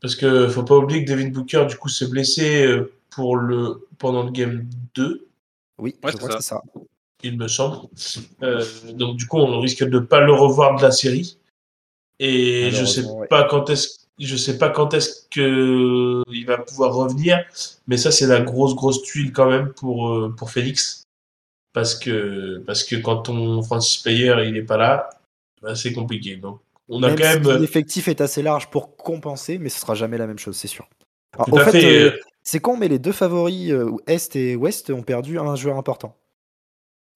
Parce que faut pas oublier que Devin Booker, du coup, s'est blessé euh, pour le, pendant le game 2, Oui, Ouais, je c'est crois que ça. c'est ça. il me semble. Euh, donc, du coup, on risque de pas le revoir de la série. Et je sais ouais. pas quand est-ce je sais pas quand est-ce que il va pouvoir revenir, mais ça c'est la grosse grosse tuile quand même pour euh, pour Félix parce que parce que quand ton Francis Payer il est pas là, bah, c'est compliqué. Donc on a Même quand même si l'effectif est assez large pour compenser, mais ce sera jamais la même chose, c'est sûr. Alors, tout au à fait, fait. euh, euh, c'est con, mais les deux favoris, euh, Est et Ouest, ont perdu un joueur important.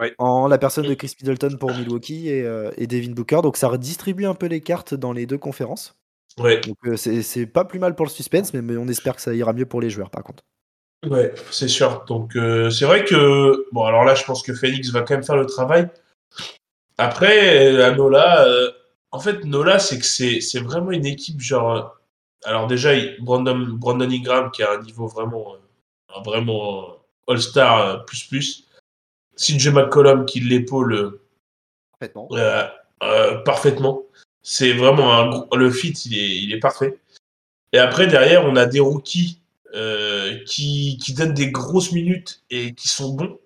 Ouais. En la personne de Chris Middleton pour Milwaukee et, euh, et Devin Booker. Donc ça redistribue un peu les cartes dans les deux conférences. ouais, Donc euh, c'est pas plus mal pour le suspense, mais, mais on espère que ça ira mieux pour les joueurs par contre. ouais, c'est sûr. Donc euh, c'est vrai que bon alors là je pense que Phoenix va quand même faire le travail. Après à Nola, euh, en fait Nola c'est que c'est c'est vraiment une équipe genre alors déjà Brandon Brandon Ingram qui a un niveau vraiment euh, un vraiment euh, All-Star euh, plus plus. CJ McCollum qui l'épaule Parfaitement. euh, euh, parfaitement. C'est vraiment un le fit, il est, il est parfait. Et après derrière, on a des rookies euh, qui, qui donnent des grosses minutes et qui sont bons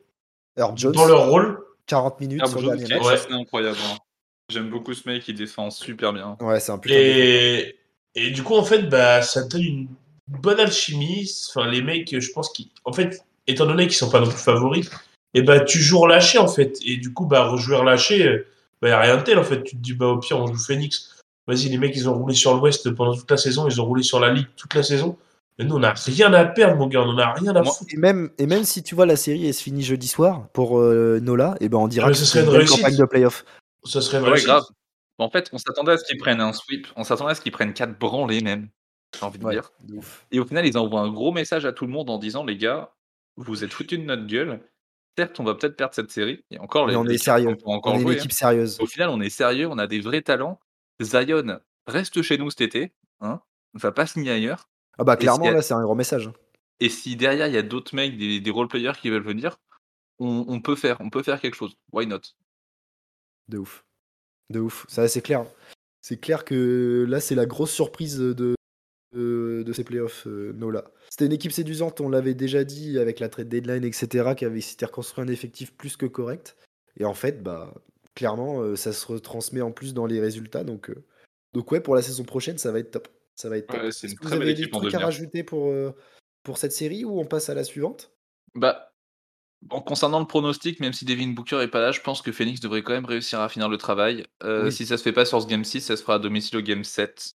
Alors Jones, dans leur rôle. 40 minutes Herb sur le dernier match. Ouais. assez incroyable. hein. J'aime beaucoup ce mec, il défend super bien. Ouais, c'est un putain. Et, et du coup, en fait, bah, ça donne une bonne alchimie. Enfin, les mecs, je pense qu'ils. En fait, étant donné qu'ils sont pas non plus favoris, et bah, tu joues relâché, en fait. Et du coup, bah, rejouer relâché, euh, bah, y a rien de tel, en fait. Tu te dis, bah, au pire, on joue Phoenix. Vas-y, les mecs, ils ont roulé sur l'Ouest pendant toute la saison. Ils ont roulé sur la Ligue toute la saison. Mais nous, on n'a rien à perdre, mon gars. On en a rien à foutre. Et même, et même si tu vois la série et se finit jeudi soir pour euh, Nola, et ben on dira Ah, que ce c'est serait une une belle réussite. campagne de playoff. Ça serait Ouais, vrai. grave. En fait, on s'attendait à ce qu'ils prennent un sweep, on s'attendait à ce qu'ils prennent 4 branlés même, j'ai envie de Ouais, dire. de ouf. Et au final, ils envoient un gros message à tout le monde en disant les gars, vous êtes foutus de notre gueule. Certes, on va peut-être perdre cette série. Et encore, Mais les, on est sérieux. encore On est une jouées, hein. équipe sérieuse. Au final, on est sérieux, on a des vrais talents. Zion reste chez nous cet été, hein, ne va pas signer ailleurs. Ah bah clairement là c'est un gros message. Et si derrière il y a d'autres mecs, des, des role-players qui veulent venir, on, on peut faire, on peut faire quelque chose. Why not? De ouf. De ouf. Ça c'est clair. C'est clair que là c'est la grosse surprise de, de, de ces playoffs, euh, Nola. C'était une équipe séduisante, on l'avait déjà dit avec la trade deadline, etc., qui avait s'était reconstruit un effectif plus que correct. Et en fait, bah clairement, euh, ça se retransmet en plus dans les résultats. Donc euh, Donc ouais, pour la saison prochaine, ça va être top. Ça va être top. Ouais, c'est une vous belle avez des équipe en trucs à rajouter pour, pour cette série ou on passe à la suivante? Bah, en concernant le pronostic, même si Devin Booker est pas là, je pense que Phoenix devrait quand même réussir à finir le travail. Euh, Oui. Si ça se fait pas sur ce game 6, ça se fera à domicile au game 7.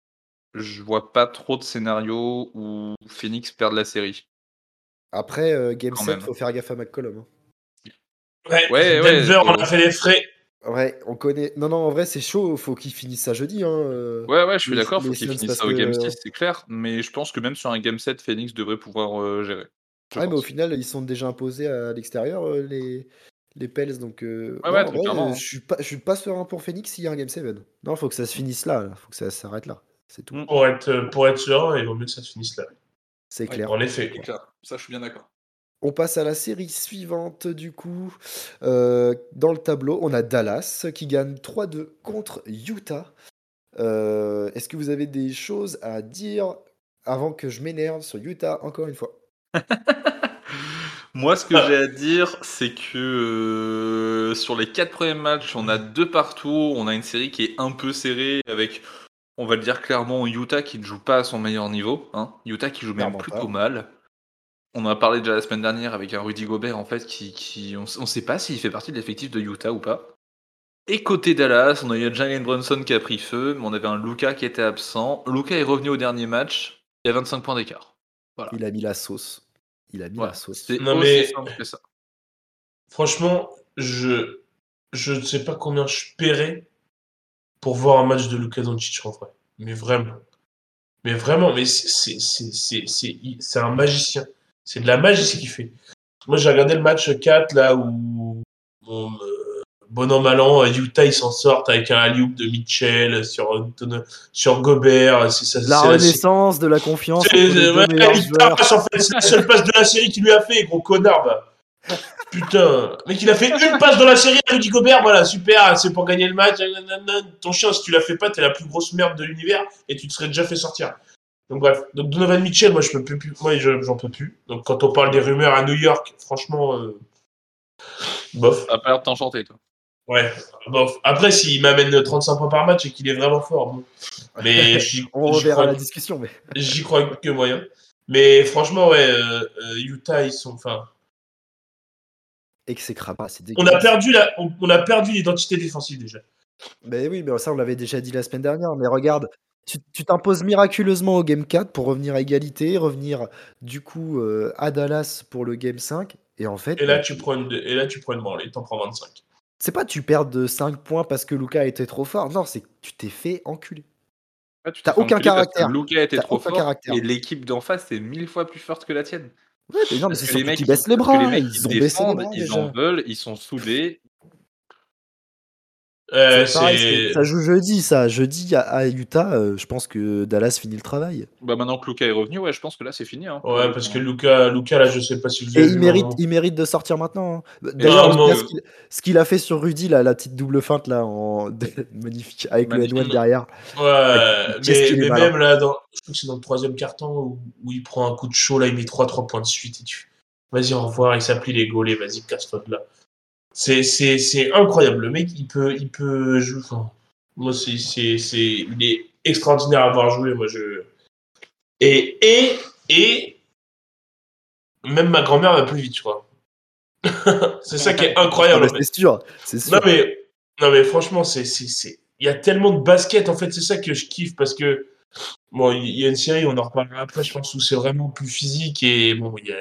Je vois pas trop de scénarios où Phoenix perd la série. Après, euh, Game Quand 7, même. faut faire gaffe à McCollum. hein. Ouais, Ouais, ouais, Denver, on a fait les frais. Ouais, on connaît. Non, non, en vrai, c'est chaud. Faut qu'il finisse ça jeudi. Hein. euh. Ouais, ouais, je suis d'accord, faut finissent parce ça au game que- 6, c'est clair. Mais je pense que même sur un game 7, Phoenix devrait pouvoir euh, gérer. Je Ouais, mais au final, ils sont déjà imposés à l'extérieur, euh, les, les Pels. Donc, euh, Ouais, non, ouais, en très vrai, clairement, euh, hein. je suis pas, je suis pas serein pour Phoenix s'il y a un Game 7. Non, faut que ça se finisse là. là. Faut que ça s'arrête là. C'est tout. Mm. Pour être, pour être serein, il vaut mieux que ça se finisse là. C'est Ouais, clair. En effet. C'est clair. Ça, je suis bien d'accord. On passe à la série suivante, du coup. Euh, dans le tableau, on a Dallas qui gagne 3-2 contre Utah. Euh, Est-ce que vous avez des choses à dire avant que je m'énerve sur Utah encore une fois? Moi, ce que Ah. j'ai à dire, c'est que euh, sur les quatre premiers matchs, on a deux partout. On a une série qui est un peu serrée avec, on va le dire clairement, Utah qui ne joue pas à son meilleur niveau. Hein. Utah qui joue même Clairement plutôt pas. mal. On en a parlé déjà la semaine dernière avec un Rudy Gobert en fait qui, qui on, ne sait pas s'il fait partie de l'effectif de Utah ou pas. Et côté Dallas, on a eu Jalen Brunson qui a pris feu, mais on avait un Luca qui était absent. Luca est revenu au dernier match. Il y a 25 points d'écart. Voilà. Il a mis la sauce. Il a mis la sauce. C'est Non, mais- simple que ça. Franchement, je, je ne sais pas combien je paierais pour voir un match de Luka Doncic en vrai. Mais vraiment. Mais vraiment, mais c'est- c'est- c'est c'est- c'est- c'est un magicien. C'est de la magie ce qu'il fait. Moi, j'ai regardé le match 4 là où euh, bon an mal an, Utah ils s'en sortent avec un alley de Mitchell sur, sur Gobert. C'est ça. La c'est la- renaissance de la confiance c'est- ouais, en fait, la seule passe de la série qu'il lui a fait, gros connard. Bah. Putain, mec, il a fait une passe dans la série à Rudy Gobert, voilà, super, c'est pour gagner le match. Ton chien, si tu l'as fait pas, t'es la plus grosse merde de l'univers et tu te serais déjà fait sortir. Donc bref, donc Donovan Mitchell, moi je peux plus, moi je- j'en peux plus. Donc quand on parle des rumeurs à New York, franchement, euh, bof. T'as pas l'air de t'enchanter, toi. Ouais, bof. Après, s'il m'amène 35 points par match et qu'il est vraiment fort, bon. Mais On reverra crois la discussion, mais J'y crois que moyen. Mais franchement, ouais, euh, euh, Utah, ils sont. Enfin, exécrable. C'est on a dégueulasse. perdu la, on, on a perdu l'identité défensive déjà. Mais oui, mais ça, on l'avait déjà dit la semaine dernière. Mais regarde, tu tu t'imposes miraculeusement au Game 4 pour revenir à égalité, revenir du coup euh, à Dallas pour le Game 5. Et en fait, Et là, bah, tu prends une, et là, tu prends une branlée, t'en prends 25. C'est pas tu perds de 5 points parce que Luca était trop fort. Non, c'est que tu t'es fait enculer. Tu T'as aucun caractère. Luka était trop fort caractère. et l'équipe d'en face est mille fois plus forte que la tienne. Ouais, mais non, mais c'est les mecs, qu'ils baissent les bras. les mecs, Ils ont baissé les défendent, bras ils en veulent, ils sont soudés. Euh, pareil, ça joue jeudi, ça. Jeudi à, à Utah, euh, je pense que Dallas finit le travail. Bah maintenant que Luka est revenu, ouais, je pense que là c'est fini. Hein, Ouais, parce que Luca, Luca, là, je sais pas si vous Et avez il vu, mérite, il mérite de sortir maintenant. hein. D'ailleurs, non, ce qu'il- a fait sur Rudy, là, la petite double feinte là, en... magnifique, avec Magnifique. le N1 derrière. Ouais, mais, même là, dans, je crois que c'est dans le troisième carton où, où il prend un coup de chaud, là, il met 3-3 points de suite et tu. Vas-y, au revoir, il s'appuie les gaulets, vas-y, casse-toi de là. C'est, c'est, c'est incroyable. Le mec, il peut, il peut jouer. Enfin, moi, c'est, c'est, c'est, il est extraordinaire à voir jouer. Moi, je. Et, et, et. Même ma grand-mère va plus vite, je crois. c'est ça qui est Ah, incroyable. fait. c'est sûr. Non mais, non mais franchement, c'est, c'est, c'est, il y a tellement de basket en fait, c'est ça que je kiffe parce que bon, il y a une série, on en reparlera après, je pense où c'est vraiment plus physique et bon, il y a,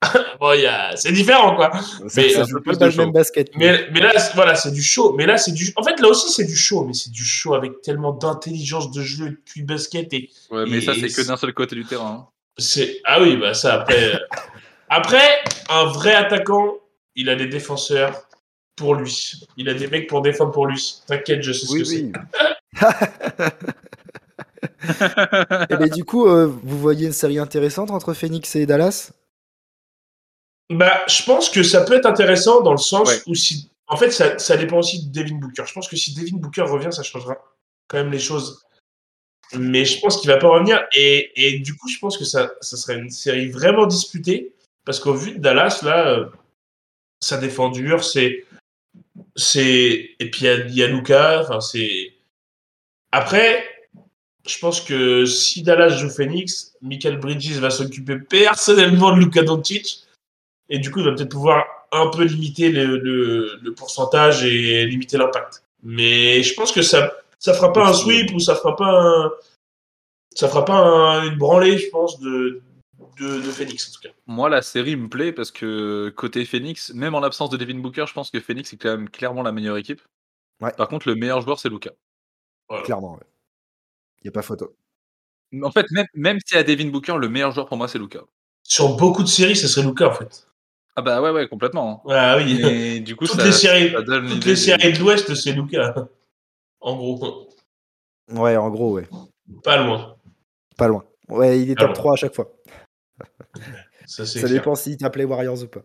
bon, il y a, c'est différent quoi. Mais ça joue pas de le même basket. Mais, mais là, c'est- voilà, c'est du show. Mais là, c'est du, en fait, là aussi, c'est du show, mais c'est du show avec tellement d'intelligence de jeu, de QI basket et Ouais, mais ça c'est que d'un seul côté du terrain. hein. c'est, ah oui, bah ça après, euh, après, un vrai attaquant, il a des défenseurs pour lui. Il a des mecs pour défendre pour lui. T'inquiète, je sais ce Oui, que c'est. oui. Et mais du coup, euh, vous voyez une série intéressante entre Phoenix et Dallas? Bah, je pense que ça peut être intéressant dans le sens Ouais. où si. En fait, ça, ça dépend aussi de Devin Booker. Je pense que si Devin Booker revient, ça changera quand même les choses. Mais je pense qu'il va pas revenir. Et, et du coup, je pense que ça, ça serait une série vraiment disputée. Parce qu'au vu de Dallas, là, euh, ça défend dur. C'est. c'est Et puis il y y a Luka. Enfin, c'est. Après, je pense que si Dallas joue Phoenix, Michael Bridges va s'occuper personnellement de Luka Doncic. Et du coup, il va peut-être pouvoir un peu limiter le, pourcentage et limiter l'impact. Mais je pense que ça ça fera pas un sweep ou ça fera pas un, ça fera pas une branlée, je pense, de, de, Phoenix en tout cas. Moi, la série me plaît parce que côté Phoenix, même en l'absence de Devin Booker, je pense que Phoenix est quand même clairement la meilleure équipe. Par contre, le meilleur joueur, c'est Luca. Clairement, ouais. Il n'y a pas photo. En fait, même, même s'il y a Devin Booker, le meilleur joueur pour moi, c'est Luca. Sur beaucoup de séries, ce serait Luca en fait. Ah bah ouais, ouais, complètement. Ah oui. Et du coup, toutes les séries, toutes les séries de l'Ouest, c'est Luca. En gros. Ouais, en gros, ouais. Pas loin. Pas loin. Ouais, il est top 3 à chaque fois. Ça, Ça dépend s'il t'appelait Warriors ou pas.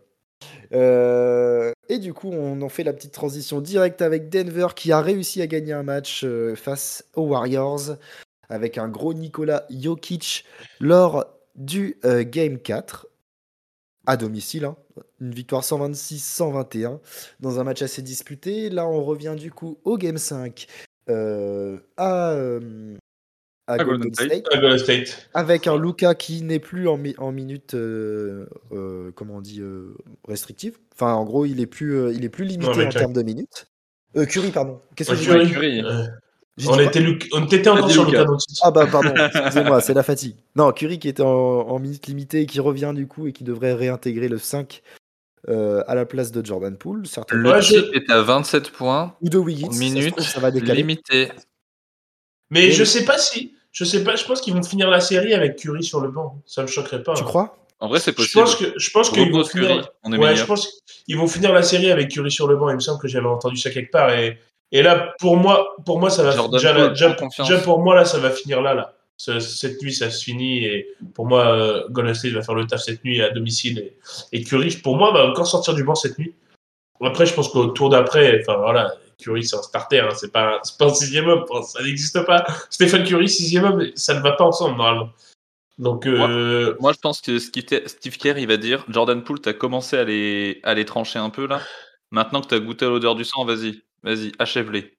Euh, et du coup, on en fait la petite transition directe avec Denver qui a réussi à gagner un match euh, face aux Warriors avec un gros Nikola Jokic lors du euh, Game 4 à domicile. Hein. Une victoire 126-121 dans un match assez disputé. Là, on revient du coup au Game 5 à, à, Golden, State, Avec un Luca qui n'est plus en, en minutes, euh, euh, comment on dit, euh, restrictive. Enfin, en gros, il est plus, il est plus limité en termes de minutes. Curry, pardon. Qu'est-ce que Curry. On était, on était encore sur Luca Ah bah pardon, excusez-moi, c'est la fatigue. Non, Curry qui était en, minutes limitées et qui revient du coup et qui devrait réintégrer le 5 à la place de Jordan Poole. Certainement. Le chip est à 27 points. Ou de Wiggins. Minutes ça, va décaler. limité. Mais je sais pas si. Je sais pas, je pense qu'ils vont finir la série avec Curry sur le banc. Ça me choquerait pas. Tu hein. crois? En vrai, c'est possible. Je pense que je pense qu'ils vont finir. ouais, je pense qu'ils vont finir la série avec Curry sur le banc. Il me semble que j'avais entendu ça quelque part et, et là pour moi pour moi ça va déjà, déjà, pour moi là ça va finir là là. Cette nuit, ça se finit et pour moi, euh, Golden State va faire le taf cette nuit à domicile et, et Curry, pour moi, va encore sortir du banc cette nuit. Après, je pense qu'au tour d'après, enfin voilà, Curry, c'est un starter, hein, c'est pas, pas un sixième homme, ça n'existe pas. Stéphane Curry, sixième homme, ça ne va pas ensemble normalement. Donc, euh... moi, je pense que Steve Kerr, il va dire Jordan Poole, tu as commencé à les, à les trancher un peu là. Maintenant que tu as goûté à l'odeur du sang, vas-y, vas-y, achève-les.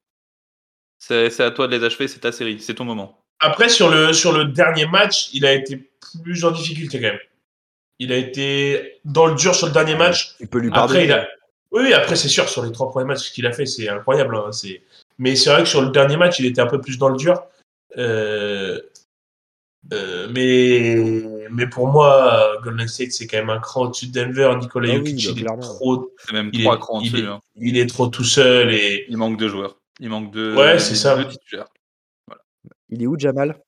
C'est à toi de les achever, c'est ta série, c'est ton moment. Après, sur le, sur le dernier match, il a été plus en difficulté quand même. Il a été dans le dur sur le dernier match. Il peut lui pardonner. Après, il a, oui, après, c'est sûr, sur les trois premiers matchs, ce qu'il a fait, c'est incroyable. Hein, mais c'est vrai que sur le dernier match, il était un peu plus dans le dur. Euh, euh, mais, mais pour moi, Golden State, c'est quand même un cran au-dessus de Denver. Nicolas ah Jokic, il est trop. C'est même trois crans au-dessus. Hein. Il, est trop tout seul. Et... Il manque de joueurs. Il manque de, ouais, c'est ça. Il est où, Jamal?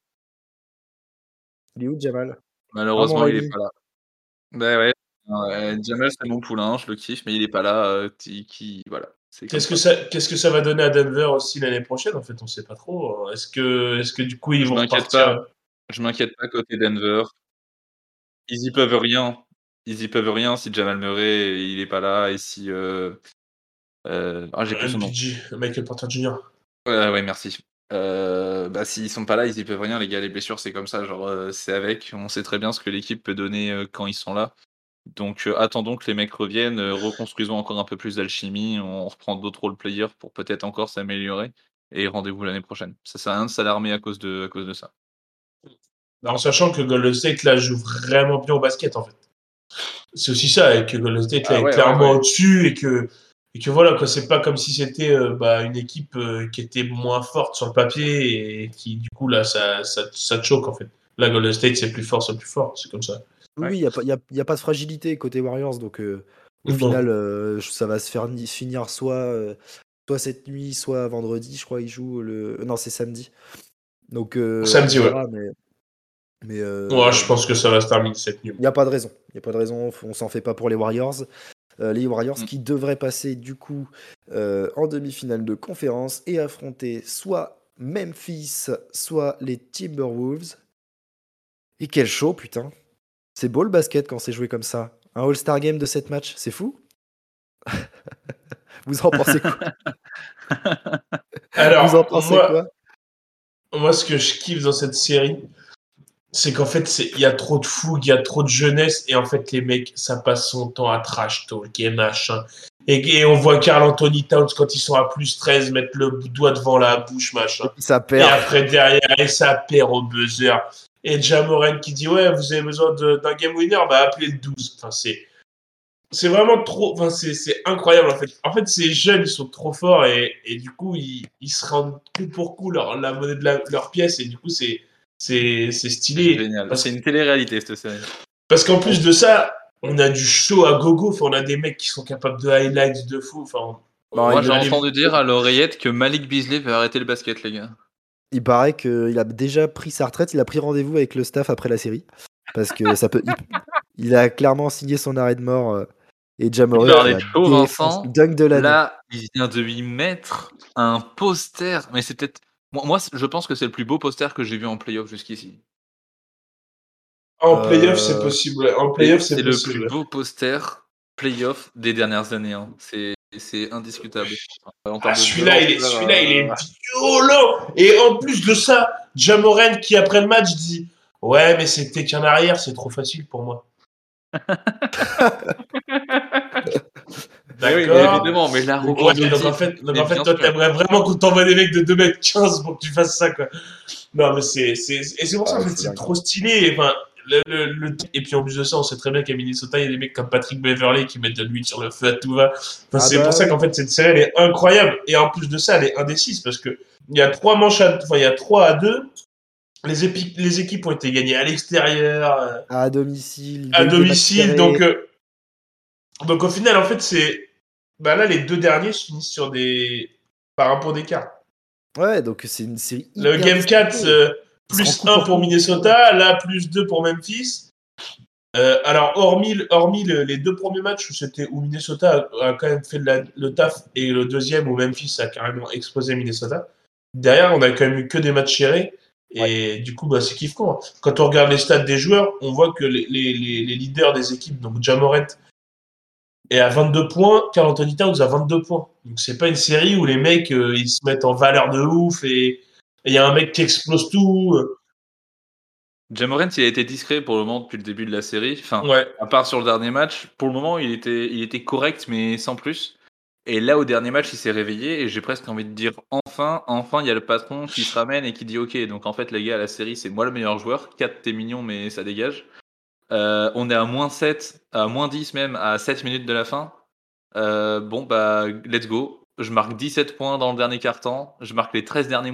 Il est où, Jamal? Malheureusement, il est pas là. Ben ouais, Jamal, c'est mon poulain, je le kiffe, mais il est pas là. Euh, qui, voilà. Qu'est-ce que ça, qu'est-ce que ça va donner à Denver aussi l'année prochaine En fait, on sait pas trop. Est-ce que, est-ce que du coup ils vont partir? pas. Je m'inquiète pas côté Denver. Ils y peuvent rien. Ils y peuvent rien si Jamal Murray il est pas là et si. Euh... euh ah, j'ai plus son nom. Michael Porter Jr. Ouais, ouais, merci. Euh, bah, s'ils sont pas là, ils y peuvent rien, les gars. Les blessures, c'est comme ça. Genre, euh, c'est avec. On sait très bien ce que l'équipe peut donner quand ils sont là. Donc euh, attendons que les mecs reviennent, euh, reconstruisons encore un peu plus d'alchimie, on reprend d'autres role-players pour peut-être encore s'améliorer et rendez-vous l'année prochaine. Ça sert à rien de s'alarmer à cause de à cause de ça. En sachant que Golden State là joue vraiment bien au basket en fait. C'est aussi ça, et que Golden State là, ah est clairement au-dessus et que et que voilà quoi, c'est pas comme si c'était euh, bah, une équipe qui était moins forte sur le papier et qui du coup là ça ça, ça te choque en fait. Là Golden State c'est plus fort, c'est plus fort, c'est comme ça. Oui, il n'y a, y a, pas de fragilité côté Warriors, donc euh, au final, euh, ça va se faire finir soit, euh, soit cette nuit, soit vendredi, je crois, ils jouent le. Non, c'est samedi. Donc, samedi, ouais. Mais, mais je pense que ça va se terminer cette nuit. Il n'y a pas de raison. Il n'y a pas de raison, on s'en fait pas pour les Warriors. Les Warriors mm. qui devraient passer du coup en demi-finale de conférence et affronter soit Memphis, soit les Timberwolves. Et quel show, putain! C'est beau le basket quand c'est joué comme ça. Un All-Star Game de 7 matchs, c'est fou Vous en pensez quoi? Alors, Vous en pensez moi, quoi? Moi, ce que je kiffe dans cette série, c'est qu'en fait, il y a trop de fougue, il y a trop de jeunesse, et en fait, les mecs, ça passe son temps à trash talk et machin. Et, on voit Carl Anthony Towns quand ils sont à plus 13 mettre le doigt devant la bouche, machin. Et ça perd. Et après derrière, et ça perd au buzzer. Et Jamoren qui dit ouais, vous avez besoin d'un game winner, bah appelez le 12. Enfin, c'est c'est vraiment trop. Enfin, c'est incroyable en fait. En fait, ces jeunes, ils sont trop forts et, et du coup, ils, ils, se rendent coup pour coup leur, la monnaie de leur pièce et du coup, c'est c'est stylé. C'est une télé-réalité cette série. Parce qu'en plus de ça, on a du show à gogo. Enfin, on a des mecs qui sont capables de highlights de fou. Enfin, Moi, j'ai entendu dire à l'oreillette que Malik Beasley veut arrêter le basket, les gars. Il paraît qu'il a déjà pris sa retraite. Il a pris rendez-vous avec le staff après la série. Parce que ça peut. Il, a clairement signé son arrêt de mort. Euh, et Jamoran, Vincent. de Là, il vient de lui mettre un poster. Mais c'est peut-être. Moi, je pense que c'est le plus beau poster que j'ai vu en playoff jusqu'ici. En playoff, c'est euh, possible. En playoff, c'est le plus beau poster playoff des dernières années. Hein. C'est c'est indiscutable. Ah, celui-là, il, est, celui-là, il est euh, violent. Et en plus de ça, Jamoren qui après le match dit Ouais, mais c'était qu'un arrière, c'est trop facile pour moi. D'accord. évidemment, mais là, donc en fait, donc en fait toi, t'aimerais vraiment qu'on t'envoie des mecs de 2m15 pour que tu fasses ça, quoi. Non, mais c'est, c'est, et c'est pour ça, que c'est trop stylé. Enfin, le, le, et puis en plus de ça, on sait très bien qu'à Minnesota, il y a des mecs comme Patrick Beverley qui mettent de l'huile sur le feu à tout va. Enfin, ah c'est pour bah ça qu'en fait, cette série, elle est incroyable. Et en plus de ça, elle est indécise parce que il y a trois manches à, enfin, il y a trois à deux les, les équipes ont été gagnées à l'extérieur. Euh, à domicile. À domicile. Donc, euh, donc au final, en fait, c'est. Bah là, les deux derniers finissent sur des. par un point d'écart. Ouais, donc c'est une série. Le Game 4, euh, plus 1 pour Minnesota, là, plus 2 pour Memphis. alors, hormis, hormis les deux premiers matchs où, c'était, où Minnesota a, quand même fait le taf et le deuxième où Memphis a carrément explosé Minnesota, derrière, on a quand même eu que des matchs serrés. Et du coup, bah, c'est kiffant. Quand on regarde les stats des joueurs, on voit que les, les, les leaders des équipes, donc Jamorent est à 22 points, Carl Anthony Towns à 22 points. Donc c'est pas une série où les mecs euh, ils se mettent en valeur de ouf et il y a un mec qui explose tout. Jamorent, il a été discret pour le moment depuis le début de la série. Enfin, ouais. à part sur le dernier match, pour le moment, il était, il était correct, mais sans plus. Et là, au dernier match, il s'est réveillé et j'ai presque envie de dire enfin, enfin, il y a le patron qui se ramène et qui dit ok, donc en fait, les gars, la série, c'est moi le meilleur joueur. 4, t'es mignon, mais ça dégage. Euh, on est à moins 7, à moins 10 même, à 7 minutes de la fin. Euh, bon, bah, let's go. Je marque 17 points dans le dernier quart-temps. Je marque les 13 derniers,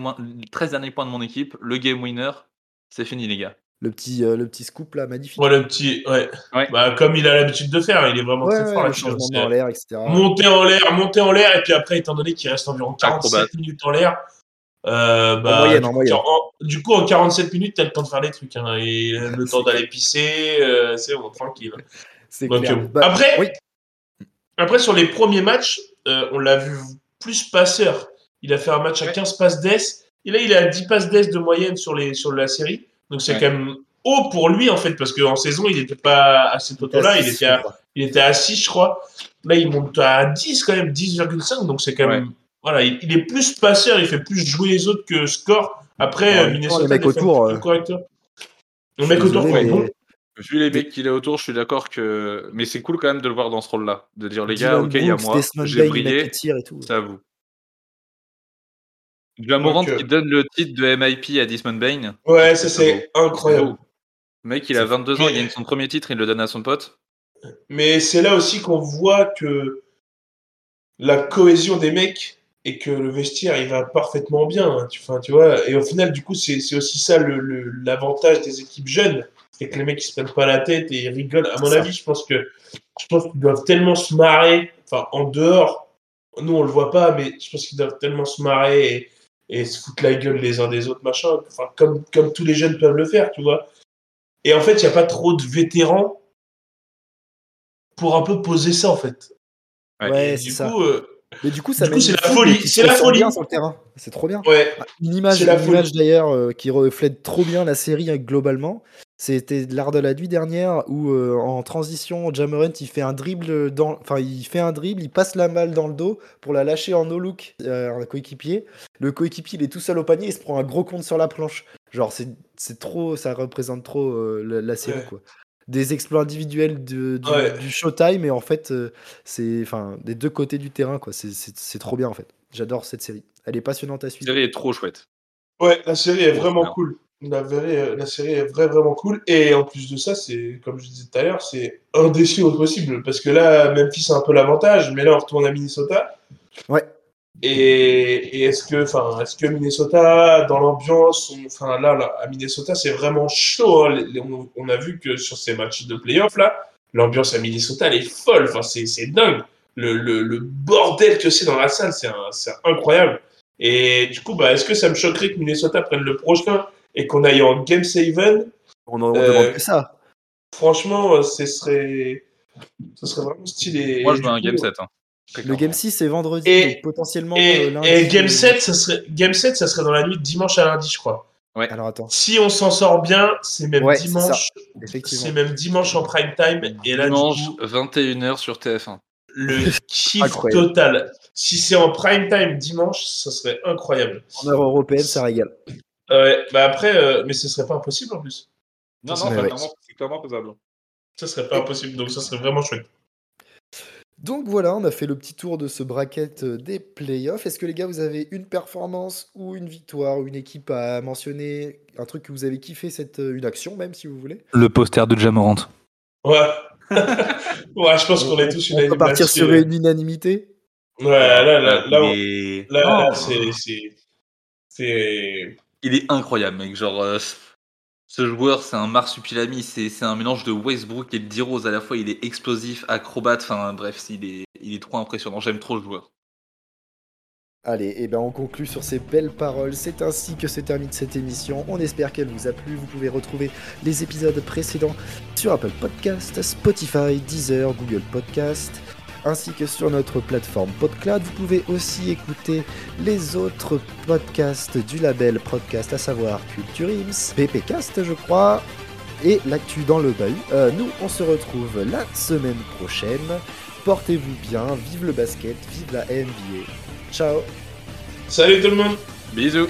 13 derniers points de mon équipe. Le game winner, c'est fini, les gars le petit, euh, le petit scoop là, magnifique. Ouais, le petit, ouais. Bah, comme il a l'habitude de faire, il est vraiment très fort. monter en l'air, etc. Monter en l'air, monter en l'air, et puis après, étant donné qu'il reste environ 47 minutes en l'air, euh, bah, en moyenne, du, en moyenne. du coup, en 47 minutes, t'as le temps de faire des trucs. Hein, et le temps d'aller pisser, euh, c'est bon, tranquille. C'est clair. Bah, après, après, sur les premiers matchs, on l'a vu plus passeur. Il a fait un match à 15 passes d'ess. Et là, il est à 10 passes d'ess de moyenne sur, les, sur la série. Donc c'est quand même haut pour lui en fait, parce qu'en saison il n'était pas à ce taux-là, il, était à, il était à 6 je crois. Là il monte à 10 quand même, 10,5, donc c'est quand même... Voilà, il, est plus passeur, il fait plus jouer les autres que score. Après, Minnesota... Le mec autour... Euh... Le mec autour, Vu les mecs qu'il est autour, je suis d'accord que. Mais c'est cool quand même de le voir dans ce rôle-là. De dire, les gars, ok, il y a moi, j'ai brillé, c'est à vous. Jamorant qui donne le titre de MIP à Dismon Bain. Ouais, ça c'est incroyable. Le mec, il a 22 ans, il gagne son premier titre, il le donne à son pote. Mais c'est là aussi qu'on voit que la cohésion des mecs et que le vestiaire il va parfaitement bien. Hein, tu, tu vois, et au final, du coup, c'est aussi ça l'avantage le, des équipes jeunes. C'est que les mecs ils se prennent pas la tête et ils rigolent. À mon avis, je pense que je pense qu'ils doivent tellement se marrer, enfin en dehors. Nous on le voit pas, mais je pense qu'ils doivent tellement se marrer et, et se foutre la gueule les uns des autres, machin. Enfin, comme, comme tous les jeunes peuvent le faire, tu vois. Et en fait, il n'y a pas trop de vétérans pour un peu poser ça, en fait. Ouais, c'est ça. Euh, mais du coup, ça c'est la folie. C'est la folie. sur le terrain. C'est trop bien. Ouais. Une image, une image d'ailleurs euh, qui reflète trop bien la série hein, globalement. C'était l'art de la nuit dernière où euh, en transition, Jamorant il fait un dribble dans, enfin il fait un dribble, il passe la malle dans le dos pour la lâcher en no look à un coéquipier. Le coéquipier il est tout seul au panier, il se prend un gros compte sur la planche. Genre c'est trop, ça représente trop euh, la, série quoi. Des exploits individuels de, du, Ouais. du Showtime et en fait euh, c'est enfin des deux côtés du terrain quoi. C'est- C'est c'est trop bien en fait. J'adore cette série. Elle est passionnante à La suivre. série est trop chouette. Ouais, la série est vraiment cool. La, série, la série est vrai, vraiment cool. Et en plus de ça, c'est, comme je disais tout à l'heure, c'est indécis au possible. Parce que là, Memphis a un peu l'avantage, mais là, on retourne à Minnesota. Ouais. Et, et est-ce que, enfin, est-ce que Minnesota, dans l'ambiance, on- enfin là, là, à Minnesota, c'est vraiment chaud. hein. On, on a vu que sur ces matchs de playoff là, l'ambiance à Minnesota, elle est folle. Enfin, c'est, c'est dingue. Le, le, le bordel que c'est dans la salle, c'est, un- c'est incroyable. Et du coup, bah, est-ce que ça me choquerait que Minnesota prenne le prochain et qu'on aille en Game 7 On en on Euh, demande que ça. Franchement, euh, ce serait, ce serait vraiment stylé. Moi, je veux un coup, Game 7. hein. Le. Game 6 c'est vendredi Et- donc potentiellement Et, euh, lundi. et Game 7, ça serait, Game 7, ça serait dans la nuit de dimanche à lundi, je crois. Alors attends, Si on s'en sort bien, c'est même Ouais, dimanche. C'est même dimanche en prime time. Et là, Dimanche, coup, 21h sur TF1. le kiff total. Si c'est en prime time dimanche, ça serait incroyable. En heure européenne ça régale. Ouais, bah après, euh, mais ce serait pas impossible en plus. Non, Ça, non, c'est clairement, faisable. Ça serait pas impossible, donc ça serait vraiment chouette. Donc voilà, on a fait le petit tour de ce bracket euh, des playoffs. Est-ce que les gars, vous avez une performance ou une victoire ou une équipe à mentionner Un truc que vous avez kiffé, cette, euh, une action même si vous voulez? Le poster de Jamorant. Ouais. ouais, je pense qu'on est tous On peut unanimes partir sur une unanimité? Ouais, là, là, là, on- est... là, là, Oh, c'est, c'est, c'est, il est incroyable, mec. Genre, euh, ce joueur, c'est un marsupilami. C'est un mélange de Westbrook et de D-Rose à la fois. Il est explosif, acrobate. Enfin, bref, il est, il est trop impressionnant. J'aime trop le joueur. Allez, et ben on conclut sur ces belles paroles. C'est ainsi que se termine cette émission. On espère qu'elle vous a plu. Vous pouvez retrouver les épisodes précédents sur Apple Podcast, Spotify, Deezer, Google Podcast, ainsi que sur notre plateforme PodCloud. Vous pouvez aussi écouter les autres podcasts du label Podcast, à savoir Culture Ims, PPcast, je crois, et l'actu dans le bahut. Euh, nous, on se retrouve la semaine prochaine. Portez-vous bien, vive le basket, vive la NBA. Ciao Salut tout le monde Bisous